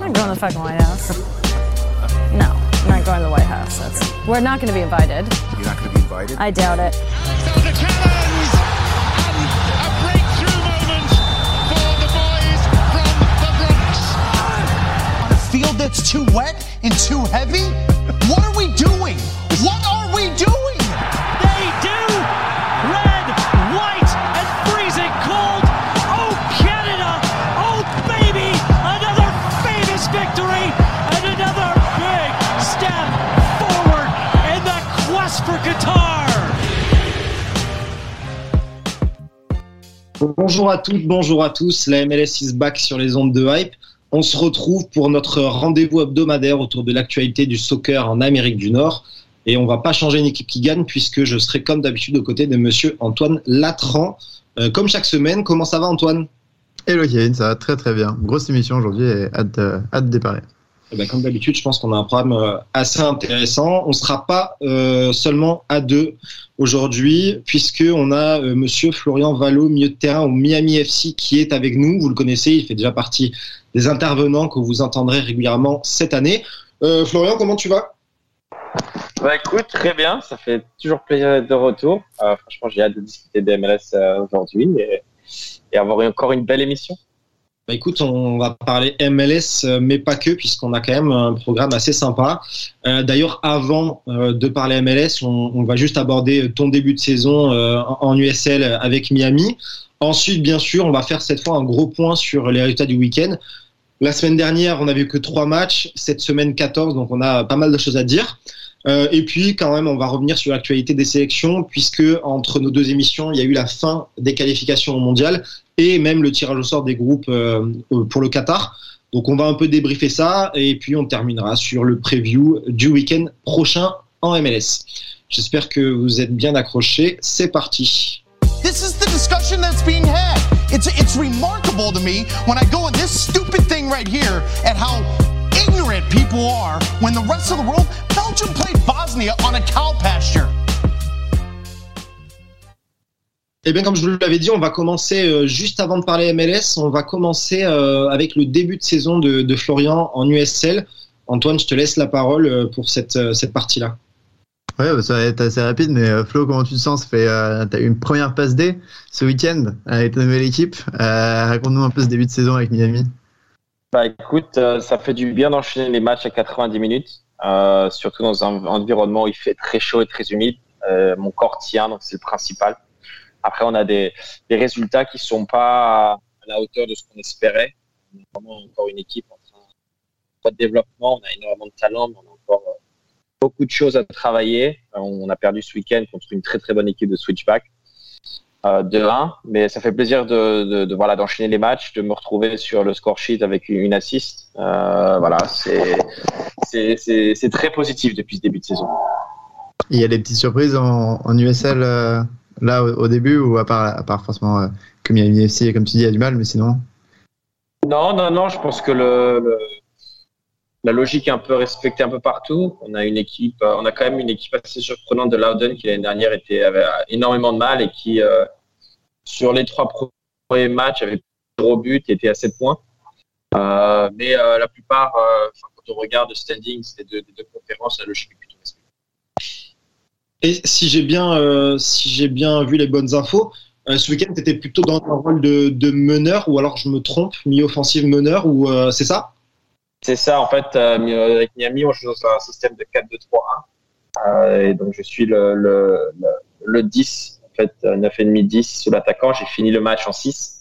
I'm not going to the fucking White House. No, I'm not going to the White House. That's, we're not going to be invited. You're not going to be invited? I doubt it. The Cannons and a breakthrough moment for the boys from the Bronx. on a field that's too wet and too heavy? What are we doing? Bonjour à toutes, bonjour à tous. La MLS is back sur les ondes de hype. On se retrouve pour notre rendez-vous hebdomadaire autour de l'actualité du soccer en Amérique du Nord. Et on va pas changer une équipe qui gagne puisque je serai comme d'habitude aux côtés de monsieur Antoine Latran. Euh, comme chaque semaine, comment ça va Antoine? Hello Kevin, ça va très très bien. Grosse émission aujourd'hui et hâte de, hâte de parler. Eh ben, Comme d'habitude, je pense qu'on a un programme euh, assez intéressant. On ne sera pas euh, seulement à deux aujourd'hui puisqu'on a euh, monsieur Florian Valo, milieu de terrain au Miami FC qui est avec nous. Vous le connaissez, il fait déjà partie des intervenants que vous entendrez régulièrement cette année. Euh, Florian, comment tu vas? Bah écoute, très bien, ça fait toujours plaisir d'être de retour. Euh, franchement, j'ai hâte de discuter des MLS euh, aujourd'hui et, et avoir encore une belle émission. Bah écoute, on va parler MLS, euh, mais pas que, puisqu'on a quand même un programme assez sympa. Euh, D'ailleurs, avant euh, de parler MLS, on, va juste aborder ton début de saison en USL avec Miami. Ensuite, bien sûr, on va faire cette fois un gros point sur les résultats du week-end. La semaine dernière, on n'avait que trois matchs. Cette semaine, 14, donc on a pas mal de choses à dire. Et puis, quand même, on va revenir sur l'actualité des sélections, puisque entre nos deux émissions, il y a eu la fin des qualifications au mondial et même le tirage au sort des groupes euh, pour le Qatar. Donc, on va un peu débriefer ça, et puis on terminera sur le preview du week-end prochain en MLS. J'espère que vous êtes bien accrochés. C'est parti. This is the discussion that's being had. It's it's remarkable to me when I go on this stupid thing right here at how ignorant people are when the rest of the world Belgium played Bosnia on a cow pasture. Eh bien, comme je vous l'avais dit, on va commencer euh, juste avant de parler MLS. On va commencer euh, avec le début de saison de, de Florian en USL. Antoine, je te laisse la parole euh, pour cette, euh, cette partie-là. Ouais, bah, ça va être assez rapide, mais euh, Flo, comment tu te sens? Ça fait, euh, T'as eu une première passe D ce week-end avec ta nouvelle équipe. Euh, Raconte-nous un peu ce début de saison avec Miami. Bah écoute, euh, ça fait du bien d'enchaîner les matchs à 90 minutes, euh, surtout dans un environnement où il fait très chaud et très humide. Euh, mon corps tient, donc c'est le principal. Après, on a des, résultats qui sont pas à la hauteur de ce qu'on espérait. On est vraiment encore une équipe en train de développement. On a énormément de talent, mais on a encore euh, beaucoup de choses à travailler. Euh, On a perdu ce week-end contre une très très bonne équipe de Switchback euh, de 1, mais ça fait plaisir de, voilà d'enchaîner les matchs, de me retrouver sur le score sheet avec une, assist. Euh, voilà, c'est très positif depuis ce début de saison. Il y a des petites surprises en, USL là au, début ou à part, à part forcément euh, que Miami FC, comme tu dis, a du mal, mais sinon. Non, non, non, je pense que la logique est un peu respectée un peu partout. On a une équipe, euh, on a quand même une équipe assez surprenante de Loudon qui l'année dernière avait énormément de mal et qui euh, sur les trois premiers matchs avait zéro but et était à 7 points. Mais la plupart, quand on regarde le standing des deux, des deux conférences, la logique est plutôt. Et si j'ai bien, euh, si j'ai bien vu les bonnes infos, euh, ce week-end, tu étais plutôt dans un rôle de, meneur, ou alors je me trompe, mi-offensive meneur, ou euh, c'est ça? C'est ça, en fait, euh, avec Miami, on joue dans un système de 4-2-3-1. Euh, et donc, je suis le, le, le, le 10, en fait, euh, 9,5-10 sous l'attaquant. J'ai fini le match en 6.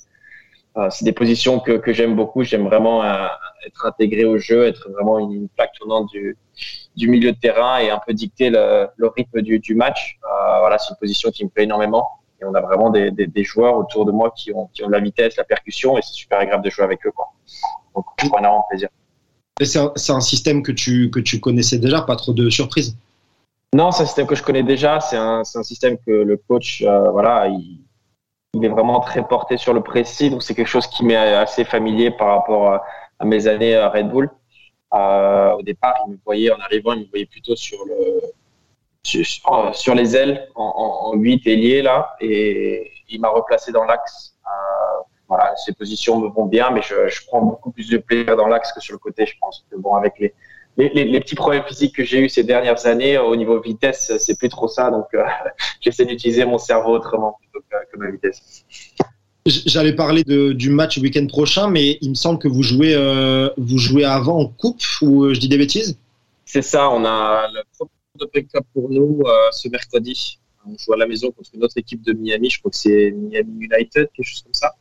Euh, c'est des positions que, que j'aime beaucoup. J'aime vraiment euh, être intégré au jeu, être vraiment une, une plaque tournante du, du milieu de terrain et un peu dicter le, le rythme du, du match. Euh, voilà, c'est une position qui me plaît énormément. Et on a vraiment des, des, des joueurs autour de moi qui ont, qui ont de la vitesse, la percussion, et c'est super agréable de jouer avec eux. Quoi. Donc, je prends énormément plaisir. C'est un, c'est un système que tu, que tu connaissais déjà, pas trop de surprises? Non, c'est un système que je connais déjà. C'est un, c'est un système que le coach, euh, voilà, il, il est vraiment très porté sur le précis. Donc, c'est quelque chose qui m'est assez familier par rapport à, mes années à Red Bull. Euh, au départ, il me voyait, en arrivant, il me voyait plutôt sur le, sur, sur les ailes, en, en, en 8 ailier, là. Et il m'a replacé dans l'axe. Euh, voilà, ces positions me vont bien, mais je, je prends beaucoup plus de plaisir dans l'axe que sur le côté. Je pense que bon, avec les, les, les, les petits problèmes physiques que j'ai eu ces dernières années, au niveau vitesse, c'est plus trop ça. Donc, euh, j'essaie d'utiliser mon cerveau autrement plutôt que, que ma vitesse. J'allais parler de, du match week-end prochain, mais il me semble que vous jouez, euh, vous jouez avant en coupe ou euh, je dis des bêtises? C'est ça, on a le premier Open Cup pour nous euh, ce mercredi. On joue à la maison contre une autre équipe de Miami, je crois que c'est Miami United, quelque chose comme ça.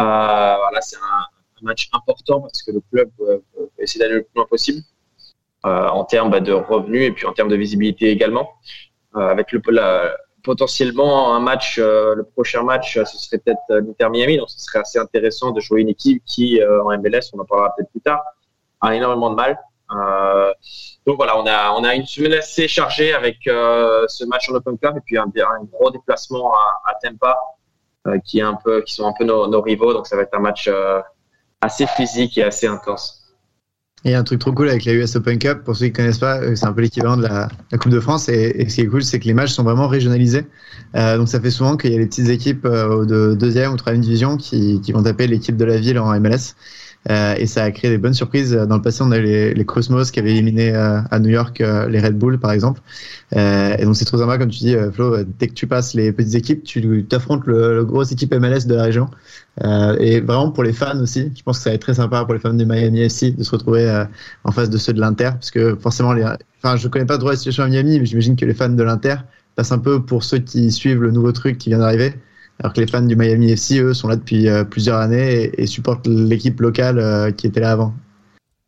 Euh, voilà, c'est un, un, match important parce que le club essayer d'aller le plus loin possible euh, en termes bah, de revenus et puis en termes de visibilité également. avec le, la, potentiellement un match, euh, le prochain match, ce serait peut-être l'Inter Miami, donc ce serait assez intéressant de jouer une équipe qui, euh, en MLS, on en parlera peut-être plus tard, a énormément de mal. Euh, donc voilà, on a, on a une semaine assez chargée avec ce match en Open Cup et puis un, un gros déplacement à, à Tampa, qui, est un peu, qui sont un peu nos, nos, rivaux, donc ça va être un match assez physique et assez intense. Et un truc trop cool avec la US Open Cup, pour ceux qui ne connaissent pas, c'est un peu l'équivalent de la, Coupe de France. Et, et, ce qui est cool, c'est que les matchs sont vraiment régionalisés. Euh, donc ça fait souvent qu'il y a les petites équipes euh, de deuxième ou troisième division qui, qui vont taper l'équipe de la ville en MLS. Euh, et ça a créé des bonnes surprises. Dans le passé, on a eu les, les Cosmos qui avaient éliminé euh, à New York euh, les Red Bull, par exemple. et donc c'est trop sympa, comme tu dis, Flo, dès que tu passes les petites équipes, tu t'affrontes le, le grosse équipe MLS de la région. et vraiment pour les fans aussi, je pense que ça va être très sympa pour les fans du Miami FC de se retrouver en face de ceux de l'Inter, parce que forcément, les, enfin, je connais pas trop la situation à Miami, mais j'imagine que les fans de l'Inter passent un peu pour ceux qui suivent le nouveau truc qui vient d'arriver alors que les fans du Miami FC, eux, sont là depuis euh, plusieurs années et, et supportent l'équipe locale euh, qui était là avant.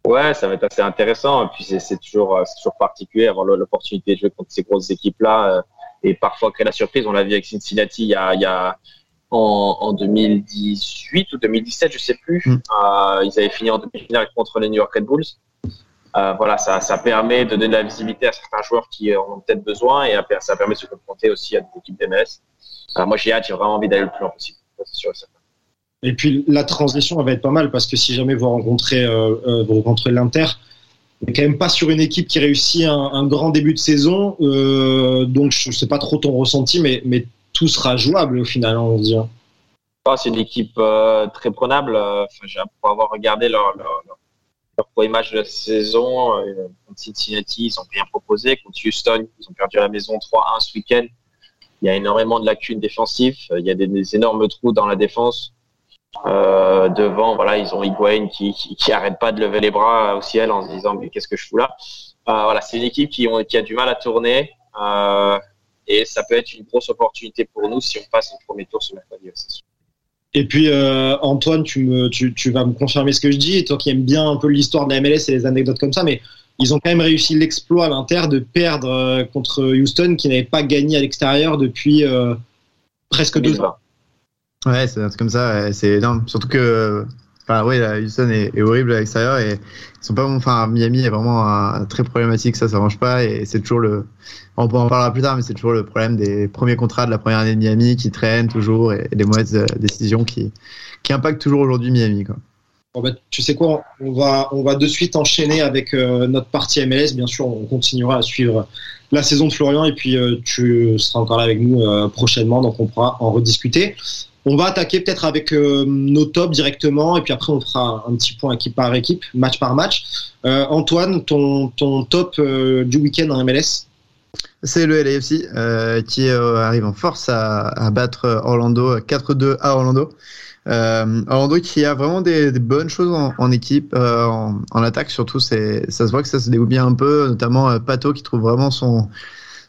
Ouais, ça va être assez intéressant. Et puis c'est toujours, euh, toujours particulier avoir l'opportunité de jouer contre ces grosses équipes-là et parfois créer la surprise. On l'a vu avec Cincinnati il y a, il y a en, en, 2018 ou 2017, je sais plus. Mm. Euh, ils avaient fini en demi-finale contre les New York Red Bulls. Euh, voilà, ça, ça permet de donner de la visibilité à certains joueurs qui en ont peut-être besoin et ça permet de se confronter aussi à des équipes d'MS. Alors moi, j'ai hâte, j'ai vraiment envie d'aller le plus loin possible. C'est sûr et certain. Et puis la transition elle va être pas mal parce que si jamais vous rencontrez, euh, euh, vous rencontrez l'Inter, on n'est quand même pas sur une équipe qui réussit un, un grand début de saison. Euh, donc je sais pas trop ton ressenti, mais, mais tout sera jouable au final, on se dit. Oh, c'est une équipe euh, très prenable. Enfin, pour avoir regardé leur, leur, leur, premier match de la saison contre Cincinnati, ils ont rien proposé. Contre Houston, ils ont perdu à la maison 3-1 ce week-end. Il y a énormément de lacunes défensives. Il y a des, énormes trous dans la défense. Euh, devant, voilà, ils ont Higuain qui, qui, arrête pas de lever les bras au ciel en se disant mais qu'est-ce que je fous là? Euh, voilà, c'est une équipe qui, a du mal à tourner euh, et ça peut être une grosse opportunité pour nous si on passe le premier tour ce mercredi. Et puis euh, Antoine, tu, me, tu, tu, vas me confirmer ce que je dis, et toi qui aimes bien un peu l'histoire de la MLS et les anecdotes comme ça, mais ils ont quand même réussi l'exploit à l'Inter de perdre euh, contre Houston qui n'avait pas gagné à l'extérieur depuis euh, presque deux ans. Ouais, c'est comme ça, c'est énorme. Surtout que, ouais, Houston est, horrible à l'extérieur et ils sont pas bons. Enfin, Miami est vraiment un, très problématique, ça, ça marche pas et c'est toujours le. On en parlera plus tard, mais c'est toujours le problème des premiers contrats de la première année de Miami qui traînent toujours et, et des mauvaises décisions qui, qui impactent toujours aujourd'hui Miami, quoi. Bon bah, tu sais quoi, on va, on va de suite enchaîner avec euh, notre partie MLS. Bien sûr, on continuera à suivre la saison de Florian et puis euh, tu seras encore là avec nous euh, prochainement, donc on pourra en rediscuter. On va attaquer peut-être avec nos tops directement et puis après on fera un petit point équipe par équipe, match par match. Antoine, ton, ton top du week-end en MLS c'est le LAFC qui arrive en force à, à battre Orlando 4-2 à Orlando. Euh, Orlando qui a vraiment des, des bonnes choses en, en équipe, euh, en, en, attaque surtout, c'est ça se voit que ça se dégoûte bien un peu, notamment euh, Pato qui trouve vraiment son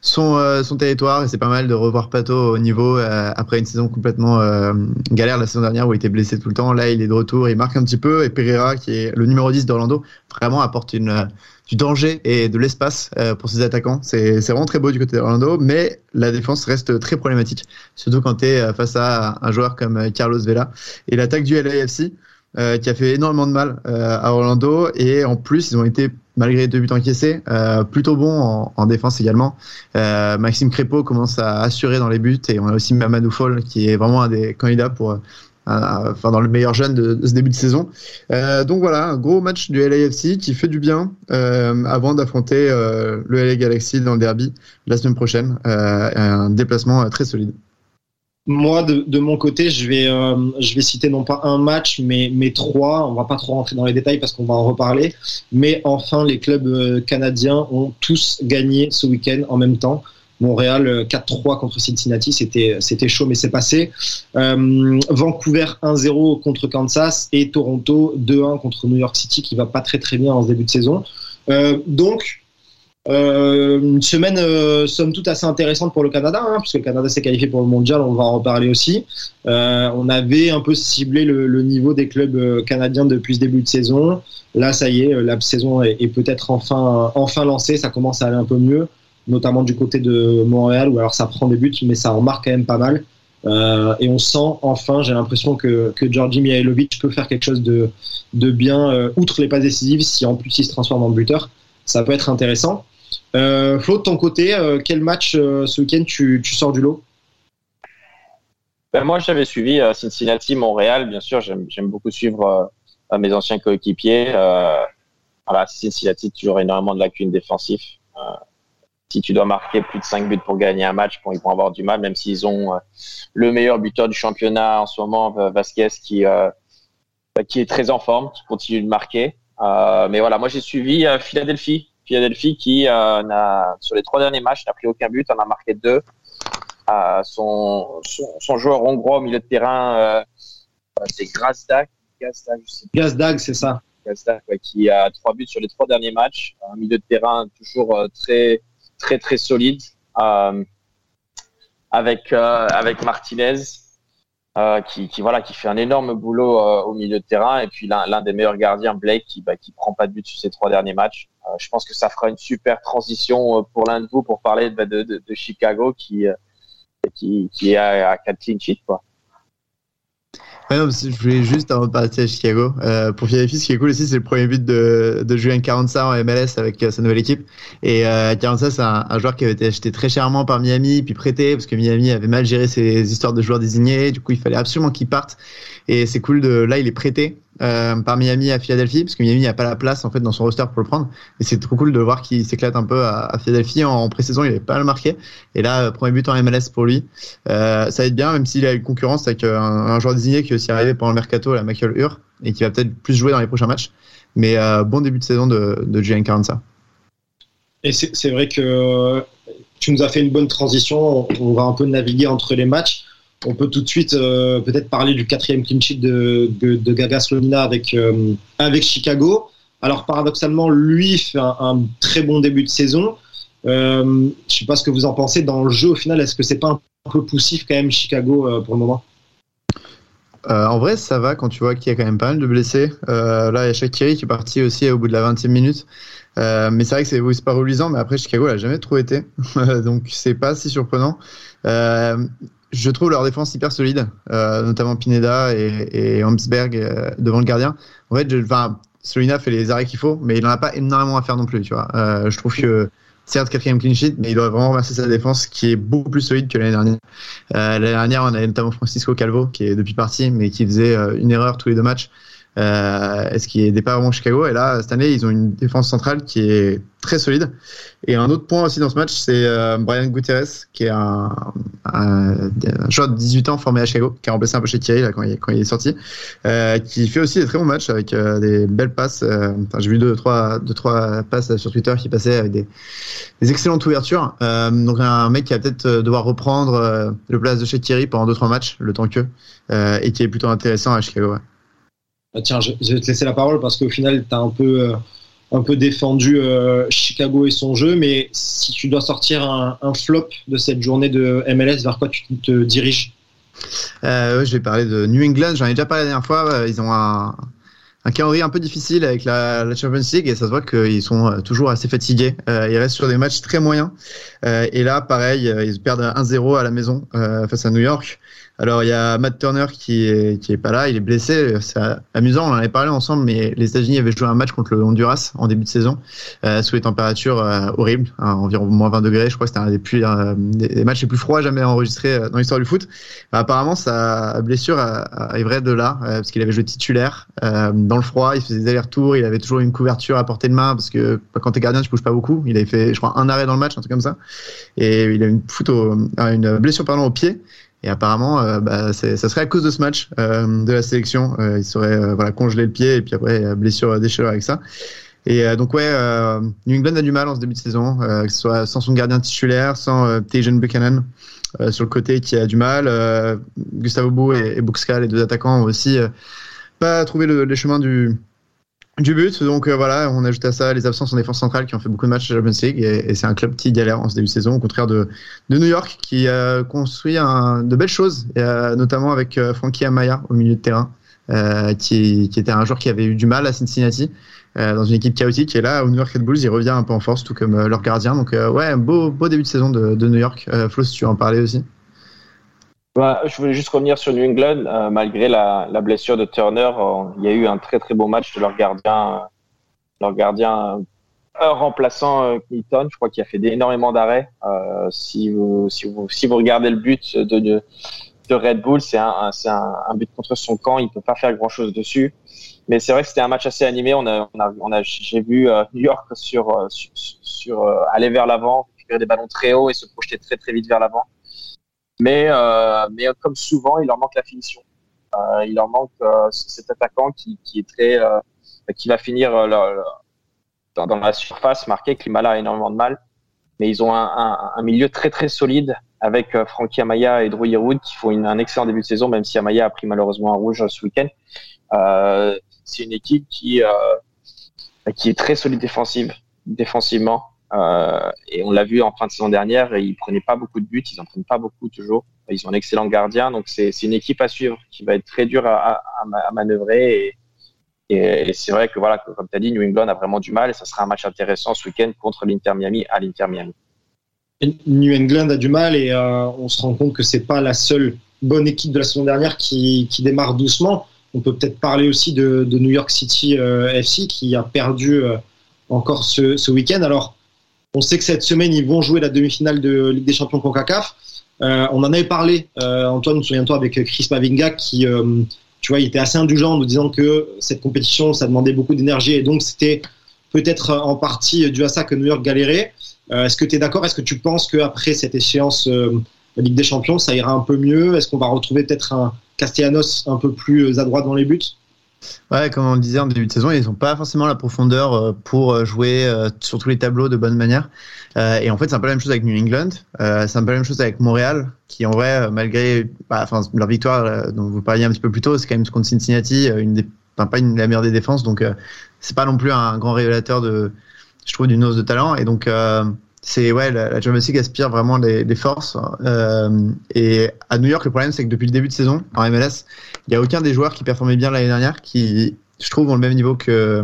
son, euh, son territoire et c'est pas mal de revoir Pato au niveau euh, après une saison complètement euh, galère la saison dernière où il était blessé tout le temps. Là, il est de retour, il marque un petit peu et Pereira qui est le numéro 10 d'Orlando vraiment apporte une du danger et de l'espace pour ses attaquants. C'est vraiment très beau du côté d'Orlando, mais la défense reste très problématique, surtout quand tu es face à un joueur comme Carlos Vela et l'attaque du LAFC. Euh, qui a fait énormément de mal euh, à Orlando et en plus ils ont été malgré deux buts encaissés euh, plutôt bons en, en défense également. Maxime Crépeau commence à assurer dans les buts et on a aussi Mamadou Fall qui est vraiment un des candidats pour enfin dans le meilleur jeune de, ce début de saison. Euh, donc voilà, un gros match du LAFC qui fait du bien euh, avant d'affronter euh, le LA Galaxy dans le derby la semaine prochaine. un déplacement très solide. Moi, de, mon côté, je vais, je vais citer non pas un match, mais, mais trois. On va pas trop rentrer dans les détails parce qu'on va en reparler. Mais enfin, les clubs canadiens ont tous gagné ce week-end en même temps. Montréal 4-3 contre Cincinnati, c'était c'était chaud, mais c'est passé. Euh, Vancouver 1-0 contre Kansas et Toronto 2-1 contre New York City, qui va pas très très bien en ce début de saison. Euh, donc euh, une semaine euh, somme toute assez intéressante pour le Canada, hein, puisque le Canada s'est qualifié pour le mondial, on va en reparler aussi. Euh, on avait un peu ciblé le, niveau des clubs euh, canadiens depuis ce début de saison. Là, ça y est, la saison est, est peut-être enfin, enfin lancée, ça commence à aller un peu mieux, notamment du côté de Montréal, où alors ça prend des buts, mais ça en marque quand même pas mal. Euh, et on sent enfin, j'ai l'impression que, que Georgi Mihailovic peut faire quelque chose de, de bien, outre les passes décisives, si en plus il se transforme en buteur, ça peut être intéressant. Euh, Flo, de ton côté, euh, quel match euh, ce week-end tu, tu, sors du lot? Ben Moi, j'avais suivi euh, Cincinnati-Montréal. Bien sûr, j'aime beaucoup suivre euh, mes anciens coéquipiers. voilà, Cincinnati, toujours énormément de lacunes défensives. Si tu dois marquer plus de 5 buts pour gagner un match, bon, ils vont avoir du mal, même s'ils ont le meilleur buteur du championnat en ce moment, Vasquez, qui, qui est très en forme, qui continue de marquer. mais voilà, moi j'ai suivi Philadelphie Philadelphie qui euh, n'a, sur les trois derniers matchs n'a pris aucun but, en a marqué deux. Euh, son, son, son, joueur hongrois au milieu de terrain, euh, c'est Gazdag. Gazdag, c'est ça. Gazdag, ouais, qui a trois buts sur les trois derniers matchs. Un milieu de terrain toujours euh, très, très, très solide. Euh, avec, avec Martinez, euh, qui, voilà qui fait un énorme boulot euh, au milieu de terrain et puis l'un des meilleurs gardiens Blake qui bah, qui prend pas de but sur ses trois derniers matchs. Euh, je pense que ça fera une super transition euh, pour l'un de vous pour parler de, de, de, Chicago qui qui, est à, à 4 clean sheets quoi. Ouais, non, je voulais juste avant de partir à Chicago. Euh, pour Philadelphie, ce qui est cool aussi, c'est le premier but de, de Julien Caranza en MLS avec euh, sa nouvelle équipe. Et euh, Caranza, c'est un, un, joueur qui avait été acheté très chèrement par Miami, puis prêté, parce que Miami avait mal géré ses histoires de joueurs désignés. Du coup, il fallait absolument qu'il parte. Et c'est cool de là, il est prêté euh, par Miami à Philadelphie, parce que Miami n'a pas la place en fait dans son roster pour le prendre. Et c'est trop cool de voir qu'il s'éclate un peu à, Philadelphie. En, en pré-saison, il avait pas le marqué. Et là, euh, premier but en MLS pour lui. Euh, ça va être bien, même s'il a une concurrence avec un, un joueur désigné qui est aussi arrivé pendant le mercato, la Michael Ur, et qui va peut-être plus jouer dans les prochains matchs. Mais euh, bon début de saison de, de. Et c'est vrai que tu nous as fait une bonne transition. On va un peu naviguer entre les matchs on peut tout de suite euh, peut-être parler du quatrième clean de, de, de Gaga avec, euh, avec Chicago. Alors paradoxalement, lui fait un, très bon début de saison. Euh, je sais pas ce que vous en pensez dans le jeu au final. Est-ce que c'est pas un peu poussif quand même Chicago pour le moment? En vrai, ça va quand tu vois qu'il y a quand même pas mal de blessés. Là, il y a Shakiri qui est parti aussi au bout de la 20e minute. Mais c'est vrai que c'est oui, pas reluisant, mais après Chicago l'a jamais trop été, donc c'est pas si surprenant. Je trouve leur défense hyper solide, euh, notamment Pineda et, et Homsberg euh, devant le gardien. En fait, je, Solina fait les arrêts qu'il faut, mais il n'en a pas énormément à faire non plus. Tu vois, euh, je trouve que certes quatrième clean sheet, mais il doit vraiment remercier sa défense qui est beaucoup plus solide que l'année dernière. Euh, l'année dernière, on avait notamment Francisco Calvo qui est depuis parti, mais qui faisait euh, une erreur tous les deux matchs. Euh, est-ce qu'il n'est pas vraiment Chicago? Et là, cette année, ils ont une défense centrale qui est très solide. Et un autre point aussi dans ce match, c'est euh, Brian Gutierrez, qui est un, un, un, joueur de 18 ans formé à Chicago, qui a remplacé un peu chez Thierry là, quand, il, quand il est sorti, euh, qui fait aussi des très bons matchs avec euh, des belles passes. Euh, J'ai vu deux trois, deux, trois passes sur Twitter qui passaient avec des, des excellentes ouvertures. Euh, donc un mec qui va peut-être devoir reprendre le place de chez Thierry pendant deux trois matchs, le temps que, et qui est plutôt intéressant à Chicago. Ouais. Ah, tiens, je, vais te laisser la parole parce qu'au final, tu as un peu, euh, un peu défendu euh, Chicago et son jeu, mais si tu dois sortir un, flop de cette journée de MLS, vers quoi tu te diriges? Euh, Je vais parler de New England, j'en ai déjà parlé la dernière fois, ils ont un, calendrier un peu difficile avec la, Champions League et ça se voit qu'ils sont toujours assez fatigués. Ils restent sur des matchs très moyens. Et là, pareil, ils perdent 1-0 à la maison face à New York. Alors il y a Matt Turner qui est qui est pas là, il est blessé. C'est amusant, on en avait parlé ensemble, mais les États-Unis avaient joué un match contre le Honduras en début de saison euh, sous les températures euh, horribles, hein, environ moins 20 degrés. Je crois que c'était un des plus euh, des matchs les plus froids jamais enregistrés dans l'histoire du foot. Bah, apparemment sa blessure arriverait de là parce qu'il avait joué titulaire dans le froid, il faisait des allers-retours, il avait toujours une couverture à portée de main parce que bah, quand t'es gardien tu bouges pas beaucoup. Il avait fait je crois un arrêt dans le match, un truc comme ça, et il a une foot au, une blessure pardon au pied. Et apparemment, euh, bah, ça serait à cause de ce match de la sélection. il serait voilà congelé le pied et puis après blessure déchirure avec ça. Et donc ouais, New England a du mal en ce début de saison, que ce soit sans son gardien titulaire, sans Tajan Buchanan sur le côté qui a du mal. Gustavo Bou et, et Buxka, les deux attaquants, ont aussi pas trouvé le, les chemins du du but. Donc euh, voilà, on ajoute à ça les absences en défense centrale qui ont fait beaucoup de matchs à la Champions League et, c'est un club qui galère en ce début de saison, au contraire de, de New York qui a construit un, de belles choses, euh, notamment avec euh, Frankie Amaya au milieu de terrain, qui, qui, était un joueur qui avait eu du mal à Cincinnati. dans une équipe chaotique et là au New York Red Bulls il revient un peu en force tout comme leur gardien donc ouais beau beau début de saison de, de New York Flo si tu en parlais aussi bah, je voulais juste revenir sur New England. Euh, malgré la, la, blessure de Turner, euh, il y a eu un très très beau match de leur gardien, euh, leur gardien remplaçant Clinton. Je crois qu'il a fait énormément d'arrêts. si, vous, si, vous, si vous regardez le but de, de, Red Bull, c'est un, c'est un, un, but contre son camp. Il peut pas faire grand chose dessus. Mais c'est vrai que c'était un match assez animé. On a, on a, on a j'ai vu New York sur, sur, sur aller vers l'avant, récupérer des ballons très hauts et se projeter très très vite vers l'avant. Mais, euh, mais comme souvent, il leur manque la finition. Euh, il leur manque euh, cet attaquant qui, qui est très, qui va finir dans, la surface marqué. Klimala a énormément de mal, mais ils ont un, un, un milieu très très solide avec Frankie Amaya et Drew Yearwood qui font une, un excellent début de saison, même si Amaya a pris malheureusement un rouge ce week-end. Euh, c'est une équipe qui, euh, qui est très solide défensive, défensivement. Euh, et on l'a vu en fin de saison dernière, ils prenaient pas beaucoup de buts, ils en prennent pas beaucoup toujours. Ils ont un excellent gardien, donc c'est une équipe à suivre qui va être très dure à, manœuvrer. Et, c'est vrai que voilà, comme tu as dit, New England a vraiment du mal et ça sera un match intéressant ce week-end contre l'Inter Miami à l'Inter Miami. New England a du mal et euh, on se rend compte que c'est pas la seule bonne équipe de la saison dernière qui, qui démarre doucement. On peut peut-être parler aussi de, New York City euh, FC qui a perdu encore ce, ce week-end. Alors on sait que cette semaine, ils vont jouer la demi-finale de Ligue des Champions CONCACAF. Euh, on en avait parlé, euh, Antoine, souviens-toi, avec Chris Mavinga, qui, euh, tu vois, était assez indulgent en nous disant que cette compétition, ça demandait beaucoup d'énergie et donc c'était peut-être en partie dû à ça que New York galérait. Euh, est-ce que tu es d'accord? Est-ce que tu penses qu'après cette échéance Ligue des Champions, ça ira un peu mieux? Est-ce qu'on va retrouver peut-être un Castellanos un peu plus adroit dans les buts? Ouais, comme on le disait en début de saison, ils n'ont pas forcément la profondeur euh, pour euh, jouer euh, sur tous les tableaux de bonne manière. Et en fait, c'est un peu la même chose avec New England. C'est un peu la même chose avec Montréal, qui en vrai, malgré bah, enfin, leur victoire dont vous parliez un petit peu plus tôt, c'est quand même contre Cincinnati, pas une, la meilleure des défenses. Donc, c'est pas non plus un grand révélateur de, je trouve, d'une hausse de talent. Et donc, c'est ouais, la, la Champions aspire vraiment des, forces. Et à New York, le problème, c'est que depuis le début de saison en MLS, il n'y a aucun des joueurs qui performaient bien l'année dernière qui, je trouve, ont le même niveau que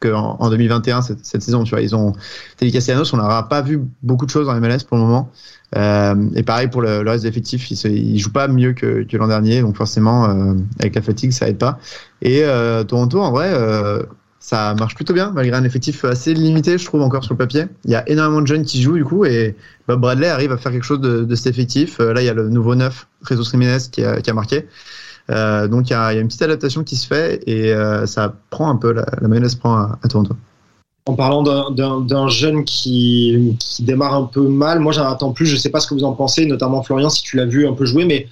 qu'en en 2021 cette, saison. Tu vois, ils ont Teddy Castellanos, on n'aura pas vu beaucoup de choses en MLS pour le moment. Euh, et pareil pour le, le reste des effectifs, ils, ils jouent pas mieux que, que l'an dernier, donc forcément euh, avec la fatigue, ça aide pas. Et euh, Toronto, en vrai euh, ça marche plutôt bien, malgré un effectif assez limité, je trouve, encore sur le papier. Il y a énormément de jeunes qui jouent, du coup, et Bob Bradley arrive à faire quelque chose de, de cet effectif. Euh, là, il y a le nouveau neuf, Jesus Jiménez, qui a, qui a marqué. Euh, donc, il y, a, une petite adaptation qui se fait, et euh, ça prend un peu, la, mayonnaise prend à, à Toronto. En parlant d'un jeune qui, démarre un peu mal, moi, j'en attends plus. Je sais pas ce que vous en pensez, notamment Florian, si tu l'as vu un peu jouer, mais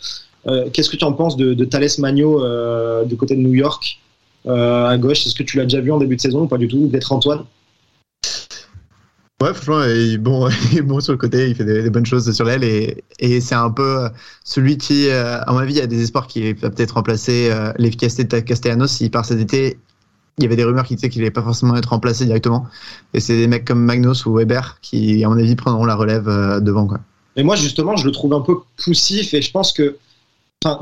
euh, qu'est-ce que tu en penses de, de Thales Magno du côté de New York à gauche? Est-ce que tu l'as déjà vu en début de saison ou pas du tout? D'être Antoine? Ouais, franchement, il est bon, il est bon sur le côté, il fait des, bonnes choses sur l'aile et, et c'est un peu celui qui, euh, à mon avis, a des espoirs qui va peut-être remplacer euh, l'efficacité de Castellanos s'il part cet été. Il y avait des rumeurs qui disaient qu'il n'allait pas forcément être remplacé directement. Et c'est des mecs comme Magnus ou Weber qui, à mon avis, prendront la relève euh, devant. Quoi. Et moi, justement, je le trouve un peu poussif et je pense que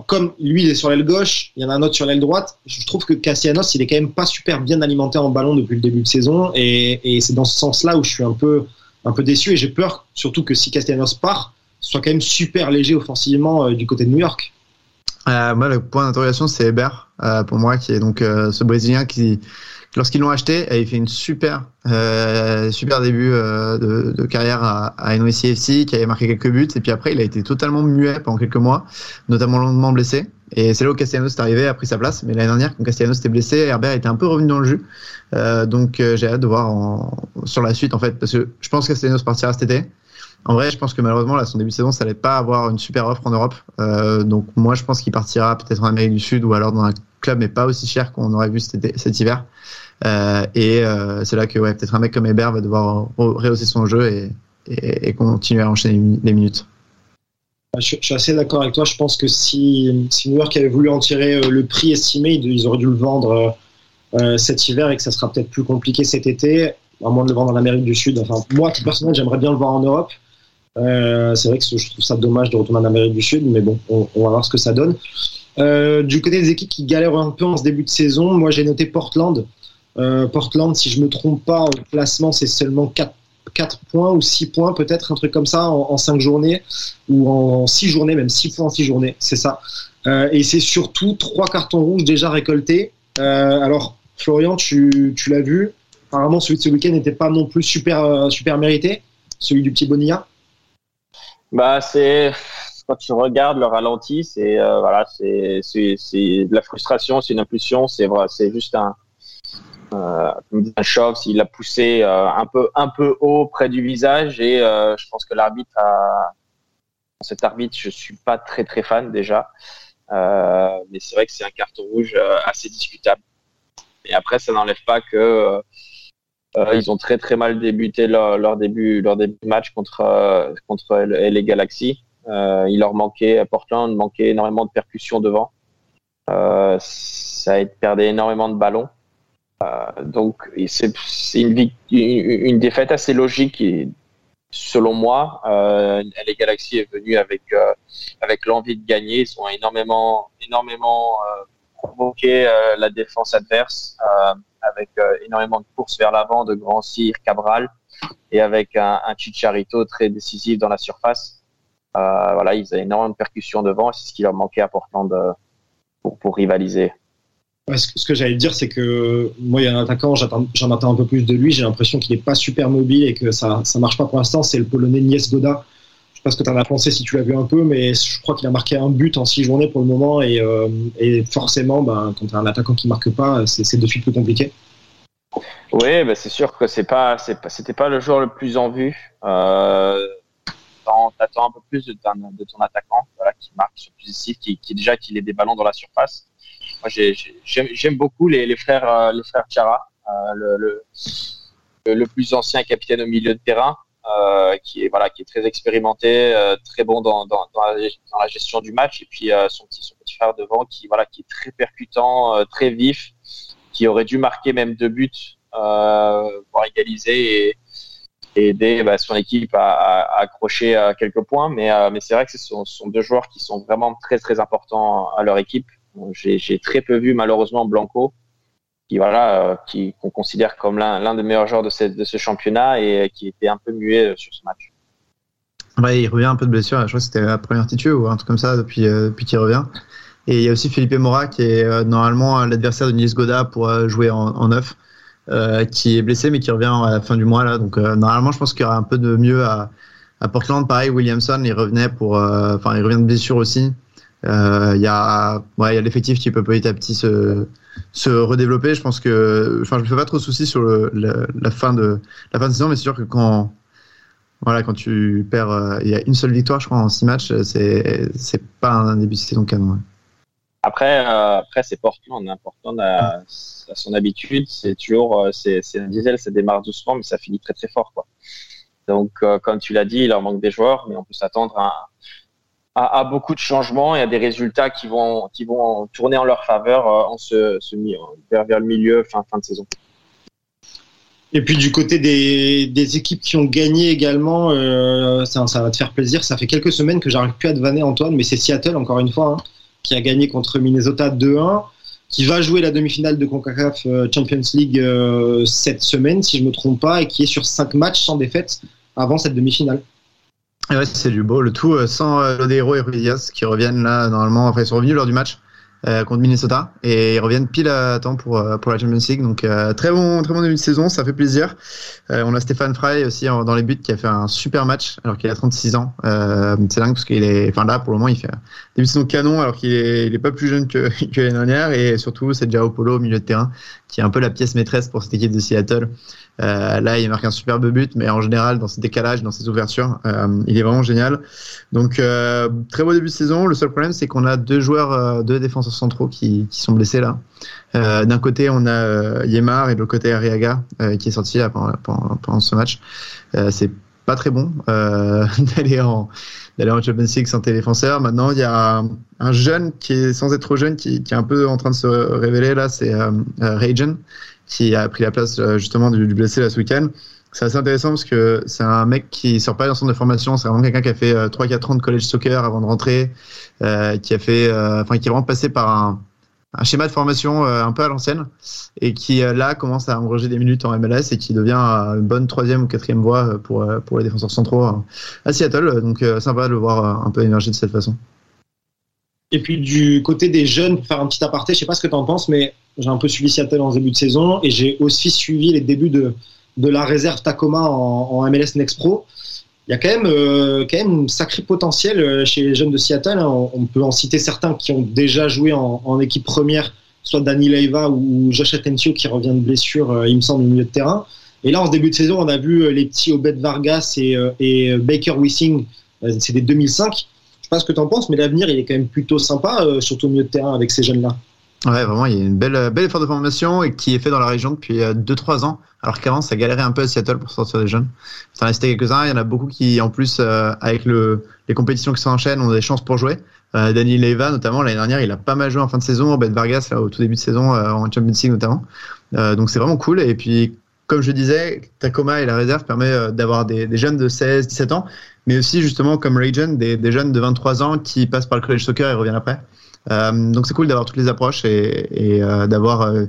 Comme lui il est sur l'aile gauche, il y en a un autre sur l'aile droite. Je trouve que Cassianos il est quand même pas super bien alimenté en ballon depuis le début de saison et, c'est dans ce sens-là où je suis un peu un peu déçu et j'ai peur surtout que si Castellanos part, ce soit quand même super léger offensivement euh, du côté de New York. Euh, moi le point d'interrogation c'est Hébert euh, pour moi qui est donc ce Brésilien qui lorsqu'ils l'ont acheté, il fait une super, euh, super début euh, de, de, carrière à, à NOC FC, qui avait marqué quelques buts, et puis après, il a été totalement muet pendant quelques mois, notamment longuement blessé. Et c'est là où Castellanos est arrivé, a pris sa place. Mais l'année dernière, quand Castellanos était blessé, Herbert était un peu revenu dans le jus. Euh, donc j'ai hâte de voir en, sur la suite, en fait, parce que je pense que Castellanos partira cet été. en vrai, je pense que malheureusement, là, son début de saison, ça n'allait pas avoir une super offre en Europe. Euh, donc, moi, je pense qu'il partira peut-être en Amérique du Sud ou alors dans un club, mais pas aussi cher qu'on aurait vu cet hiver. Euh, et euh, c'est là que peut-être un mec comme Hébert va devoir rehausser son jeu et, continuer à enchaîner les minutes. Je, je suis assez d'accord avec toi. Je pense que si, New York avait voulu en tirer euh, le prix estimé, ils auraient dû le vendre cet hiver et que ça sera peut-être plus compliqué cet été, à moins de le vendre en Amérique du Sud. Enfin, moi, personnellement, j'aimerais bien le voir en Europe. C'est vrai que je trouve ça dommage de retourner en Amérique du Sud, mais bon, on, va voir ce que ça donne. Du côté des équipes qui galèrent un peu en ce début de saison, moi j'ai noté Portland. Euh, Portland, si je me trompe pas, au classement, c'est seulement 4, 4 points ou 6 points, peut-être, un truc comme ça, en, en 5 journées, ou en 6 journées, même 6 points en 6 journées, c'est ça. Euh, et c'est surtout 3 cartons rouges déjà récoltés. Euh, alors, Florian, tu, tu l'as vu, apparemment celui de ce week-end n'était pas non plus super, euh, super mérité, celui du petit Bonilla. Bah, c'est quand tu regardes le ralenti, c'est euh, voilà, c'est de la frustration, c'est une impulsion, c'est vrai, c'est juste un euh, choc. Il l'a poussé euh, un peu un peu haut près du visage et euh, je pense que l'arbitre a cet arbitre, je suis pas très très fan déjà, mais c'est vrai que c'est un carton rouge assez discutable. Et après, ça n'enlève pas que euh, ils ont très très mal débuté leur, leur début leur début de match contre euh, contre les Galaxy. Euh, il leur manquait Portland manquait énormément de percussions devant. Ça a perdu énormément de ballons. Euh, donc c'est une, défaite assez logique et selon moi. Euh, les Galaxy est venu avec euh, avec l'envie de gagner. Ils ont énormément énormément provoqué la défense adverse. Avec énormément de courses vers l'avant de Grand Cyr, Cabral, et avec un, un Chicharito très décisif dans la surface. Voilà, ils avaient énormément de percussions devant, c'est ce qui leur manquait à Portland pour, pour rivaliser. Ce que, ce j'allais dire, c'est que moi, il y a un attaquant, j'en attends un peu plus de lui. J'ai l'impression qu'il est pas super mobile et que ça ça marche pas pour l'instant. C'est le Polonais Nies Goda. Je sais pas ce que tu en as pensé si tu l'as vu un peu, mais je crois qu'il a marqué un but en six journées pour le moment. Et, euh, et forcément, ben, quand tu as un attaquant qui marque pas, c'est de suite plus compliqué. Oui, bah c'est sûr que pas, c'est pas, pas le joueur le plus en vue. Euh, t'attends un peu plus de, ton- attaquant, voilà, qui marque sur plus qui, qui déjà qu'il ait des ballons dans la surface. Moi, j'ai- j'ai- j'aime, beaucoup les, frères, euh, les frères Chara, euh, le, plus ancien capitaine au milieu de terrain, euh, qui est voilà, qui est très expérimenté, euh, très bon dans, la, gestion du match, et puis euh, son petit, son petit frère devant, qui voilà, qui est très percutant, euh, très vif, qui aurait dû marquer même deux buts euh, pour égaliser et, aider bah, son équipe à, à, à accrocher euh, quelques points. Mais, euh, mais c'est vrai que ce sont, ce sont deux joueurs qui sont vraiment très très importants à leur équipe. J'ai très peu vu malheureusement Blanco, qui voilà, euh, qui qu'on considère comme l'un des meilleurs joueurs de, ce championnat et qui était un peu muet euh, sur ce match. Il revient un peu de blessure. Je crois que c'était la première titu ou un truc comme ça depuis, euh, depuis qu'il revient. Et il y a aussi Felipe Mora qui est euh, normalement euh, l'adversaire de Niels Goda pour euh, jouer en, neuf, euh, qui est blessé mais qui revient à la fin du mois là. Donc euh, normalement, je pense qu'il y aura un peu de mieux à, à Portland. Pareil, Williamson, il revenait pour, euh, enfin, il revient de blessure aussi. Euh, Il y a, ouais, y a l'effectif qui peut petit à petit se, se redévelopper. Je pense que, enfin, je me fais pas trop de soucis sur la fin de la fin de saison, mais c'est sûr que quand voilà, quand tu perds, euh, il y a une seule victoire, je crois, en six matchs, c'est c'est pas un début de saison canon. Après, euh, après c'est Portland. Hein. Portland a, son habitude. C'est toujours, euh, c'est un diesel, ça démarre doucement, mais ça finit très très fort. Quoi. Donc, euh, comme tu l'as dit, il leur manque des joueurs, mais on peut s'attendre à, à, beaucoup de changements et à des résultats qui vont, qui vont tourner en leur faveur euh, en ce, vers, vers le milieu, fin, fin de saison. Et puis du côté des, des équipes qui ont gagné également, euh, ça, va te faire plaisir. Ça fait quelques semaines que j'arrive plus à te vanner Antoine, mais c'est Seattle encore une fois hein, qui a gagné contre Minnesota 2-1, qui va jouer la demi-finale de Concacaf euh, Champions League cette semaine si je me trompe pas, et qui est sur cinq matchs sans défaite avant cette demi-finale. Ouais, c'est du beau. Le tout euh, sans euh, Lodeiro et Ruiz qui reviennent là normalement. Enfin, ils sont revenus lors du match euh, contre Minnesota et ils reviennent pile à temps pour euh, pour la Champions League. Donc euh, très bon très bon début de saison, ça fait plaisir. Euh, on a Stéphane Fry aussi dans les buts qui a fait un super match alors qu'il a 36 ans. Euh, c'est dingue parce qu'il est, enfin là pour le moment il fait début de saison canon alors qu'il est il est pas plus jeune que que l'année dernière et surtout c'est Jao Polo au milieu de terrain qui est un peu la pièce maîtresse pour cette équipe de Seattle Euh, là, il marque un superbe but, mais en général, dans ses décalages, dans ses ouvertures, euh, il est vraiment génial. Donc, euh, très beau début de saison. Le seul problème, c'est qu'on a deux joueurs, euh, deux défenseurs centraux qui, qui sont blessés là. Euh, D'un côté, on a euh, Yemar et de l'autre côté, Arriaga, qui est sorti là, pendant, pendant, ce match. C'est pas très bon d'aller en d'aller en Champions League sans tes. Maintenant, il y a un, un jeune qui est sans être trop jeune, qui, qui est un peu en train de se révéler là, c'est Rajan, qui a pris la place euh, justement du, blessé là ce week-end. C'est assez intéressant parce que c'est un mec qui sort pas d'un centre de formation, c'est vraiment quelqu'un qui a fait euh, 3-4 ans de college soccer avant de rentrer, euh, qui a fait, euh, enfin qui est vraiment passé par un, schéma de formation euh, un peu à l'ancienne et qui euh, là commence à engranger des minutes en MLS et qui devient euh, une bonne troisième ou quatrième voie euh, pour euh, pour les défenseurs centraux euh, à Seattle. Donc euh, sympa de le voir euh, un peu émerger de cette façon. Et puis du côté des jeunes, pour faire un petit aparté, je sais pas ce que tu en penses, mais j'ai un peu suivi Seattle en début de saison et j'ai aussi suivi les débuts de, de la réserve Tacoma en, MLS Next Pro. Il y a quand même, euh, quand même un sacré potentiel euh, chez les jeunes de Seattle. hein. On, peut en citer certains qui ont déjà joué en, équipe première, soit Danny Leiva ou Josh Atencio qui revient de blessure, euh, il me semble, au milieu de terrain. Et là, en début de saison, on a vu les petits Obed Vargas et, Baker Wissing, c'est des 2005. Je sais pas ce que tu en penses, mais l'avenir, il est quand même plutôt sympa, surtout au milieu de terrain avec ces jeunes-là. Ouais, vraiment, il y a une belle, belle effort de formation et qui est fait dans la région depuis 2-3 ans. Alors qu'avant, ça galérait un peu à Seattle pour sortir des jeunes. Ça en restait quelques-uns. Il y en a beaucoup qui, en plus, euh, avec le, les compétitions qui s'enchaînent, ont des chances pour jouer. Euh, Danny Leiva, notamment, l'année dernière, il a pas mal joué en fin de saison. Ben Vargas, là, au tout début de saison, euh, en Champions League notamment. Euh, donc c'est vraiment cool. Et puis, comme je disais, Tacoma et la réserve permet euh, d'avoir des, des jeunes de 16, 17 ans, mais aussi justement comme Rajan, des, des jeunes de 23 ans qui passent par le college soccer et reviennent après. Euh, donc c'est cool d'avoir toutes les approches et, et euh, d'avoir euh,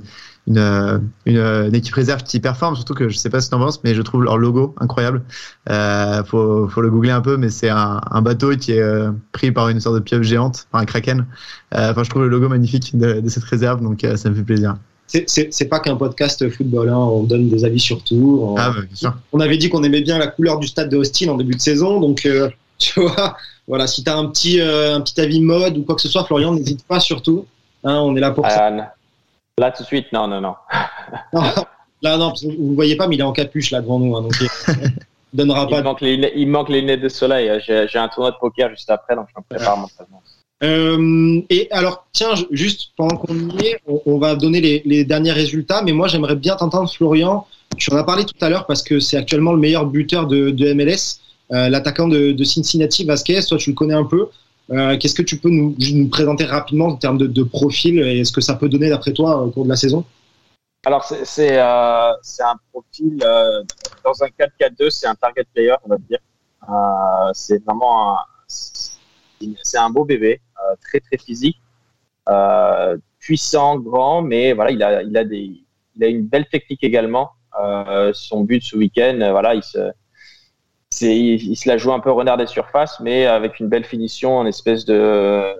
une, une, une équipe réserve qui performe. Surtout que je sais pas si t'en penses, mais je trouve leur logo incroyable. Euh, faut, faut le googler un peu, mais c'est un, un bateau qui est euh, pris par une sorte de pieuvre géante, par un kraken. Euh, Enfin, je trouve le logo magnifique de, de cette réserve, donc euh, ça me fait plaisir. C'est- pas qu'un podcast football, hein, on donne des avis sur tout. On, Ah, bah, bien sûr. on avait dit qu'on aimait bien la couleur du stade de Austin en début de saison, donc euh, tu vois, voilà, si tu as un petit, euh, un petit avis mode ou quoi que ce soit, Florian, n'hésite pas surtout. Hein, on est là pour ça. Euh, là, tout de suite, non, non, non. Là, non, parce que vous ne voyez pas, mais il est en capuche là devant nous, hein, donc il donnera Il pas. me, manque les, il manque les lunettes de soleil. J'ai j'ai un tournoi de poker juste après, donc je me prépare mentalement. Euh, et alors, tiens, juste pendant qu'on y est, on, on va donner les, les derniers résultats, mais moi j'aimerais bien t'entendre, Florian. Tu en as parlé tout à l'heure parce que c'est actuellement le meilleur buteur de, de MLS, l'attaquant de, Cincinnati, Vasquez. Toi, tu le connais un peu. Euh, Qu'est-ce que tu peux nous, présenter rapidement en termes de, profil et ce que ça peut donner d'après toi au cours de la saison? Alors, c'est euh, un profil, euh, dans un 4-4-2, c'est un target player, on va dire. Euh, c'est vraiment un, un beau bébé, euh, très très physique, euh, puissant, grand, mais voilà, il a, il a des, il a une belle technique également. Euh, son but ce week-end, euh, voilà, il se, c'est, il, il se la joue un peu renard des surfaces, mais avec une belle finition, une espèce de,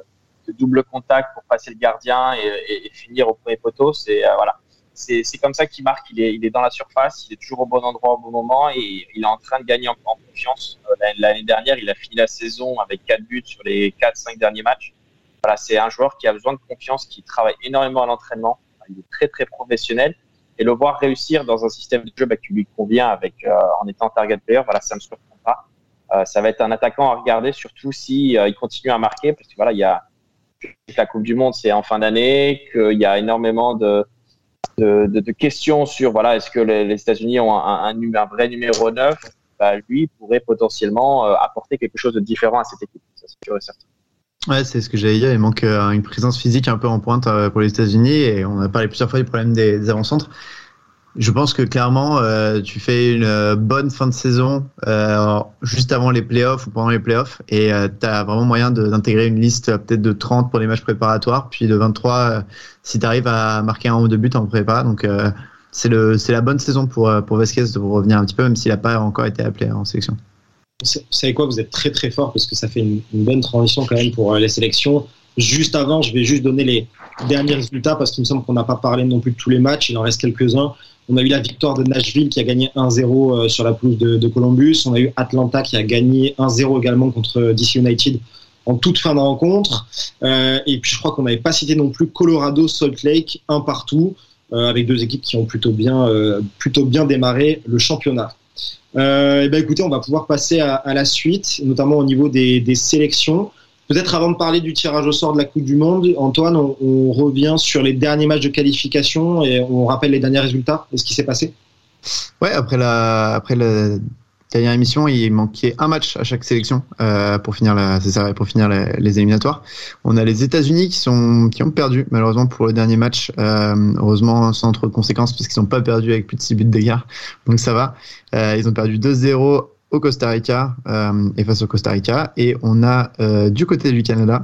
de double contact pour passer le gardien et, et- et finir au premier poteau. C'est euh, voilà, c'est comme ça qu'il marque. Il est, il est dans la surface, il est toujours au bon endroit au bon moment et il est en train de gagner en, en confiance. Euh, l'année- L'année dernière, il a fini la saison avec quatre buts sur les 4-5 derniers matchs. Voilà, c'est un joueur qui a besoin de confiance, qui travaille énormément à l'entraînement. Il est très très professionnel et le voir réussir dans un système de jeu bah, qui lui convient avec euh, en étant target player, voilà, ça me surprend pas. Euh, ça va être un attaquant à regarder, surtout si euh, il continue à marquer, parce que voilà, il y a la Coupe du Monde, c'est en fin d'année, qu'il y a énormément de, de, de, questions sur voilà, est-ce que les, États-Unis ont un, un, un vrai numéro 9 bah, Lui pourrait potentiellement euh, apporter quelque chose de différent à cette équipe. Ça, c'est sûr et certain. Ouais, c'est ce que j'allais dire. Il manque euh, une présence physique un peu en pointe euh, pour les États-Unis et on a parlé plusieurs fois du problème des, avant-centres. Je pense que clairement, euh, tu fais une bonne fin de saison juste avant les playoffs ou pendant les playoffs et tu as vraiment moyen d'intégrer une liste peut-être de 30 pour les matchs préparatoires, puis de 23 euh, si tu arrives à marquer un ou deux buts en prépa. Donc c'est la bonne saison pour pour Vasquez de revenir un petit peu, même s'il n'a pas encore été appelé en sélection. Vous savez quoi, vous êtes très très fort parce que ça fait une, bonne transition quand même pour euh, les sélections. Juste avant, je vais juste donner les derniers résultats parce qu'il me semble qu'on n'a pas parlé non plus de tous les matchs, il en reste quelques-uns. On a eu la victoire de Nashville qui a gagné 1-0 euh, sur la pelouse de, Columbus. On a eu Atlanta qui a gagné 1-0 également contre DC United en toute fin de rencontre. Euh, et puis je crois qu'on n'avait pas cité non plus Colorado, Salt Lake, un partout. euh, avec deux équipes qui ont plutôt bien, euh, plutôt bien démarré le championnat. Euh, et ben écoutez, on va pouvoir passer à, la suite, notamment au niveau des, des sélections. Peut-être avant de parler du tirage au sort de la Coupe du Monde, Antoine, on, revient sur les derniers matchs de qualification et on rappelle les derniers résultats de ce qui s'est passé. Ouais, après la, après dernière émission, il manquait un match à chaque sélection euh, pour finir la, ça, pour finir les, éliminatoires. On a les États-Unis qui qui ont perdu malheureusement pour le dernier match. Euh, heureusement sans trop de conséquences puisqu'ils n'ont pas perdu avec plus de 6 buts d'écart, donc ça va. Euh, ils ont perdu 2-0 au Costa Rica euh, et face au Costa Rica. Et on a euh, du côté du Canada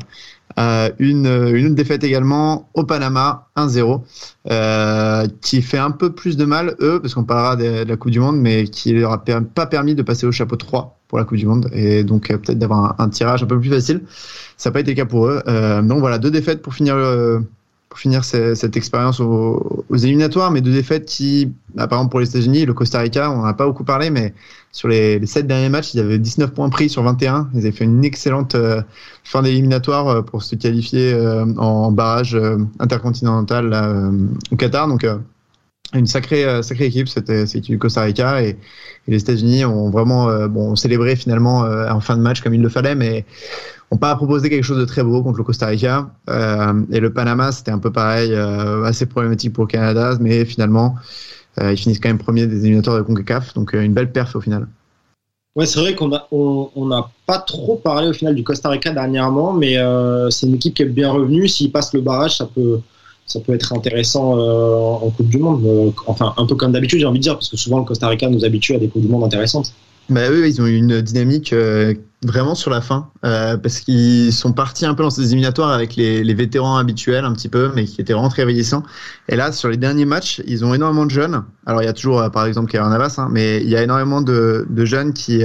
euh, une, une autre défaite également au Panama 1-0 euh, qui fait un peu plus de mal eux parce qu'on parlera de, la Coupe du Monde mais qui leur a pas permis de passer au chapeau 3 pour la Coupe du Monde et donc euh, peut-être d'avoir un, un, tirage un peu plus facile. Ça n'a pas été le cas pour eux. Euh, donc voilà deux défaites pour finir le, pour finir cette, cette expérience aux, aux, éliminatoires, mais deux défaites qui, bah, par exemple pour les États-Unis, le Costa Rica, on n'en a pas beaucoup parlé, mais sur les, les 7 derniers matchs, ils avaient 19 points pris sur 21. Ils avaient fait une excellente euh, fin d'éliminatoire euh, pour se qualifier euh, en barrage intercontinental au Qatar. Donc, une sacrée, euh, sacrée équipe, c'était du Costa Rica et, les États-Unis ont vraiment euh, bon, célébré finalement euh, en fin de match comme il le fallait, mais n'ont pas proposé quelque chose de très beau contre le Costa Rica. Et le Panama, c'était un peu pareil, assez problématique pour le Canada, mais finalement, ils finissent quand même premier des éliminatoires de CONCACAF, donc une belle perf au final. Ouais, c'est vrai qu'on a on, on n'a pas trop parlé au final du Costa Rica dernièrement, mais c'est une équipe qui est bien revenue. S'ils passent le barrage, ça peut ça peut être intéressant euh, en Coupe du Monde. Euh, enfin, un peu comme d'habitude, j'ai envie de dire, parce que souvent le Costa Rica nous habitue à des Coupes du Monde intéressantes. Bah eux, ils ont eu une dynamique euh, vraiment sur la fin, parce qu'ils sont partis un peu dans ces éliminatoires avec les, vétérans habituels un petit peu, mais qui étaient vraiment très vieillissants. Et là, sur les derniers matchs, ils ont énormément de jeunes. Alors il y a toujours, par exemple, Kevin Navas, hein, mais il y a énormément de, de jeunes qui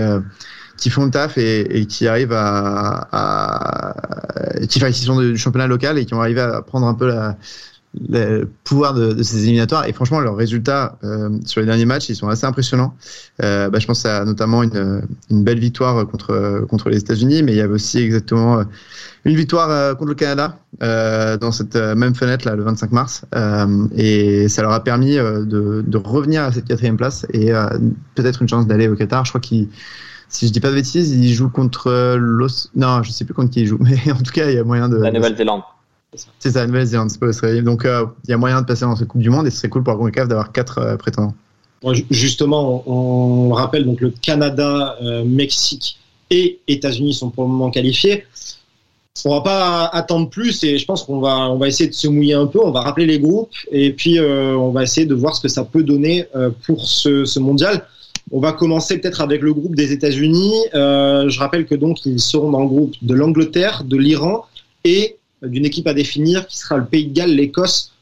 qui font le taf et, et qui arrivent à, à qui, enfin, qui sont du championnat local et qui ont arrivé à prendre un peu la le pouvoir de, de, ces éliminatoires. Et franchement leurs résultats euh, sur les derniers matchs ils sont assez impressionnants. Euh, bah, je pense à notamment une, une belle victoire contre contre les États-Unis mais il y avait aussi exactement une victoire euh, contre le Canada euh, dans cette même fenêtre là le 25 mars. Euh, et ça leur a permis de, de revenir à cette quatrième place et peut-être une chance d'aller au Qatar. Je crois qu'ils si je dis pas de bêtises ils jouent contre l'Os non je sais plus contre qui ils jouent mais en tout cas il y a moyen de la Nouvelle-Zélande c'est ça, Nouvelle-Zélande, c'est pas Australie. Donc, il euh, y a moyen de passer dans cette Coupe du Monde et ce serait cool pour la CONCACAF d'avoir quatre euh, prétendants. Justement, on, on, rappelle donc le Canada, euh, Mexique et États-Unis sont pour le moment qualifiés. On va pas attendre plus et je pense qu'on va on va essayer de se mouiller un peu. On va rappeler les groupes et puis euh, on va essayer de voir ce que ça peut donner euh, pour ce, ce, mondial. On va commencer peut-être avec le groupe des États-Unis. je rappelle que donc ils seront dans le groupe de l'Angleterre, de l'Iran et d'une équipe à définir qui sera le Pays de Galles, l'Écosse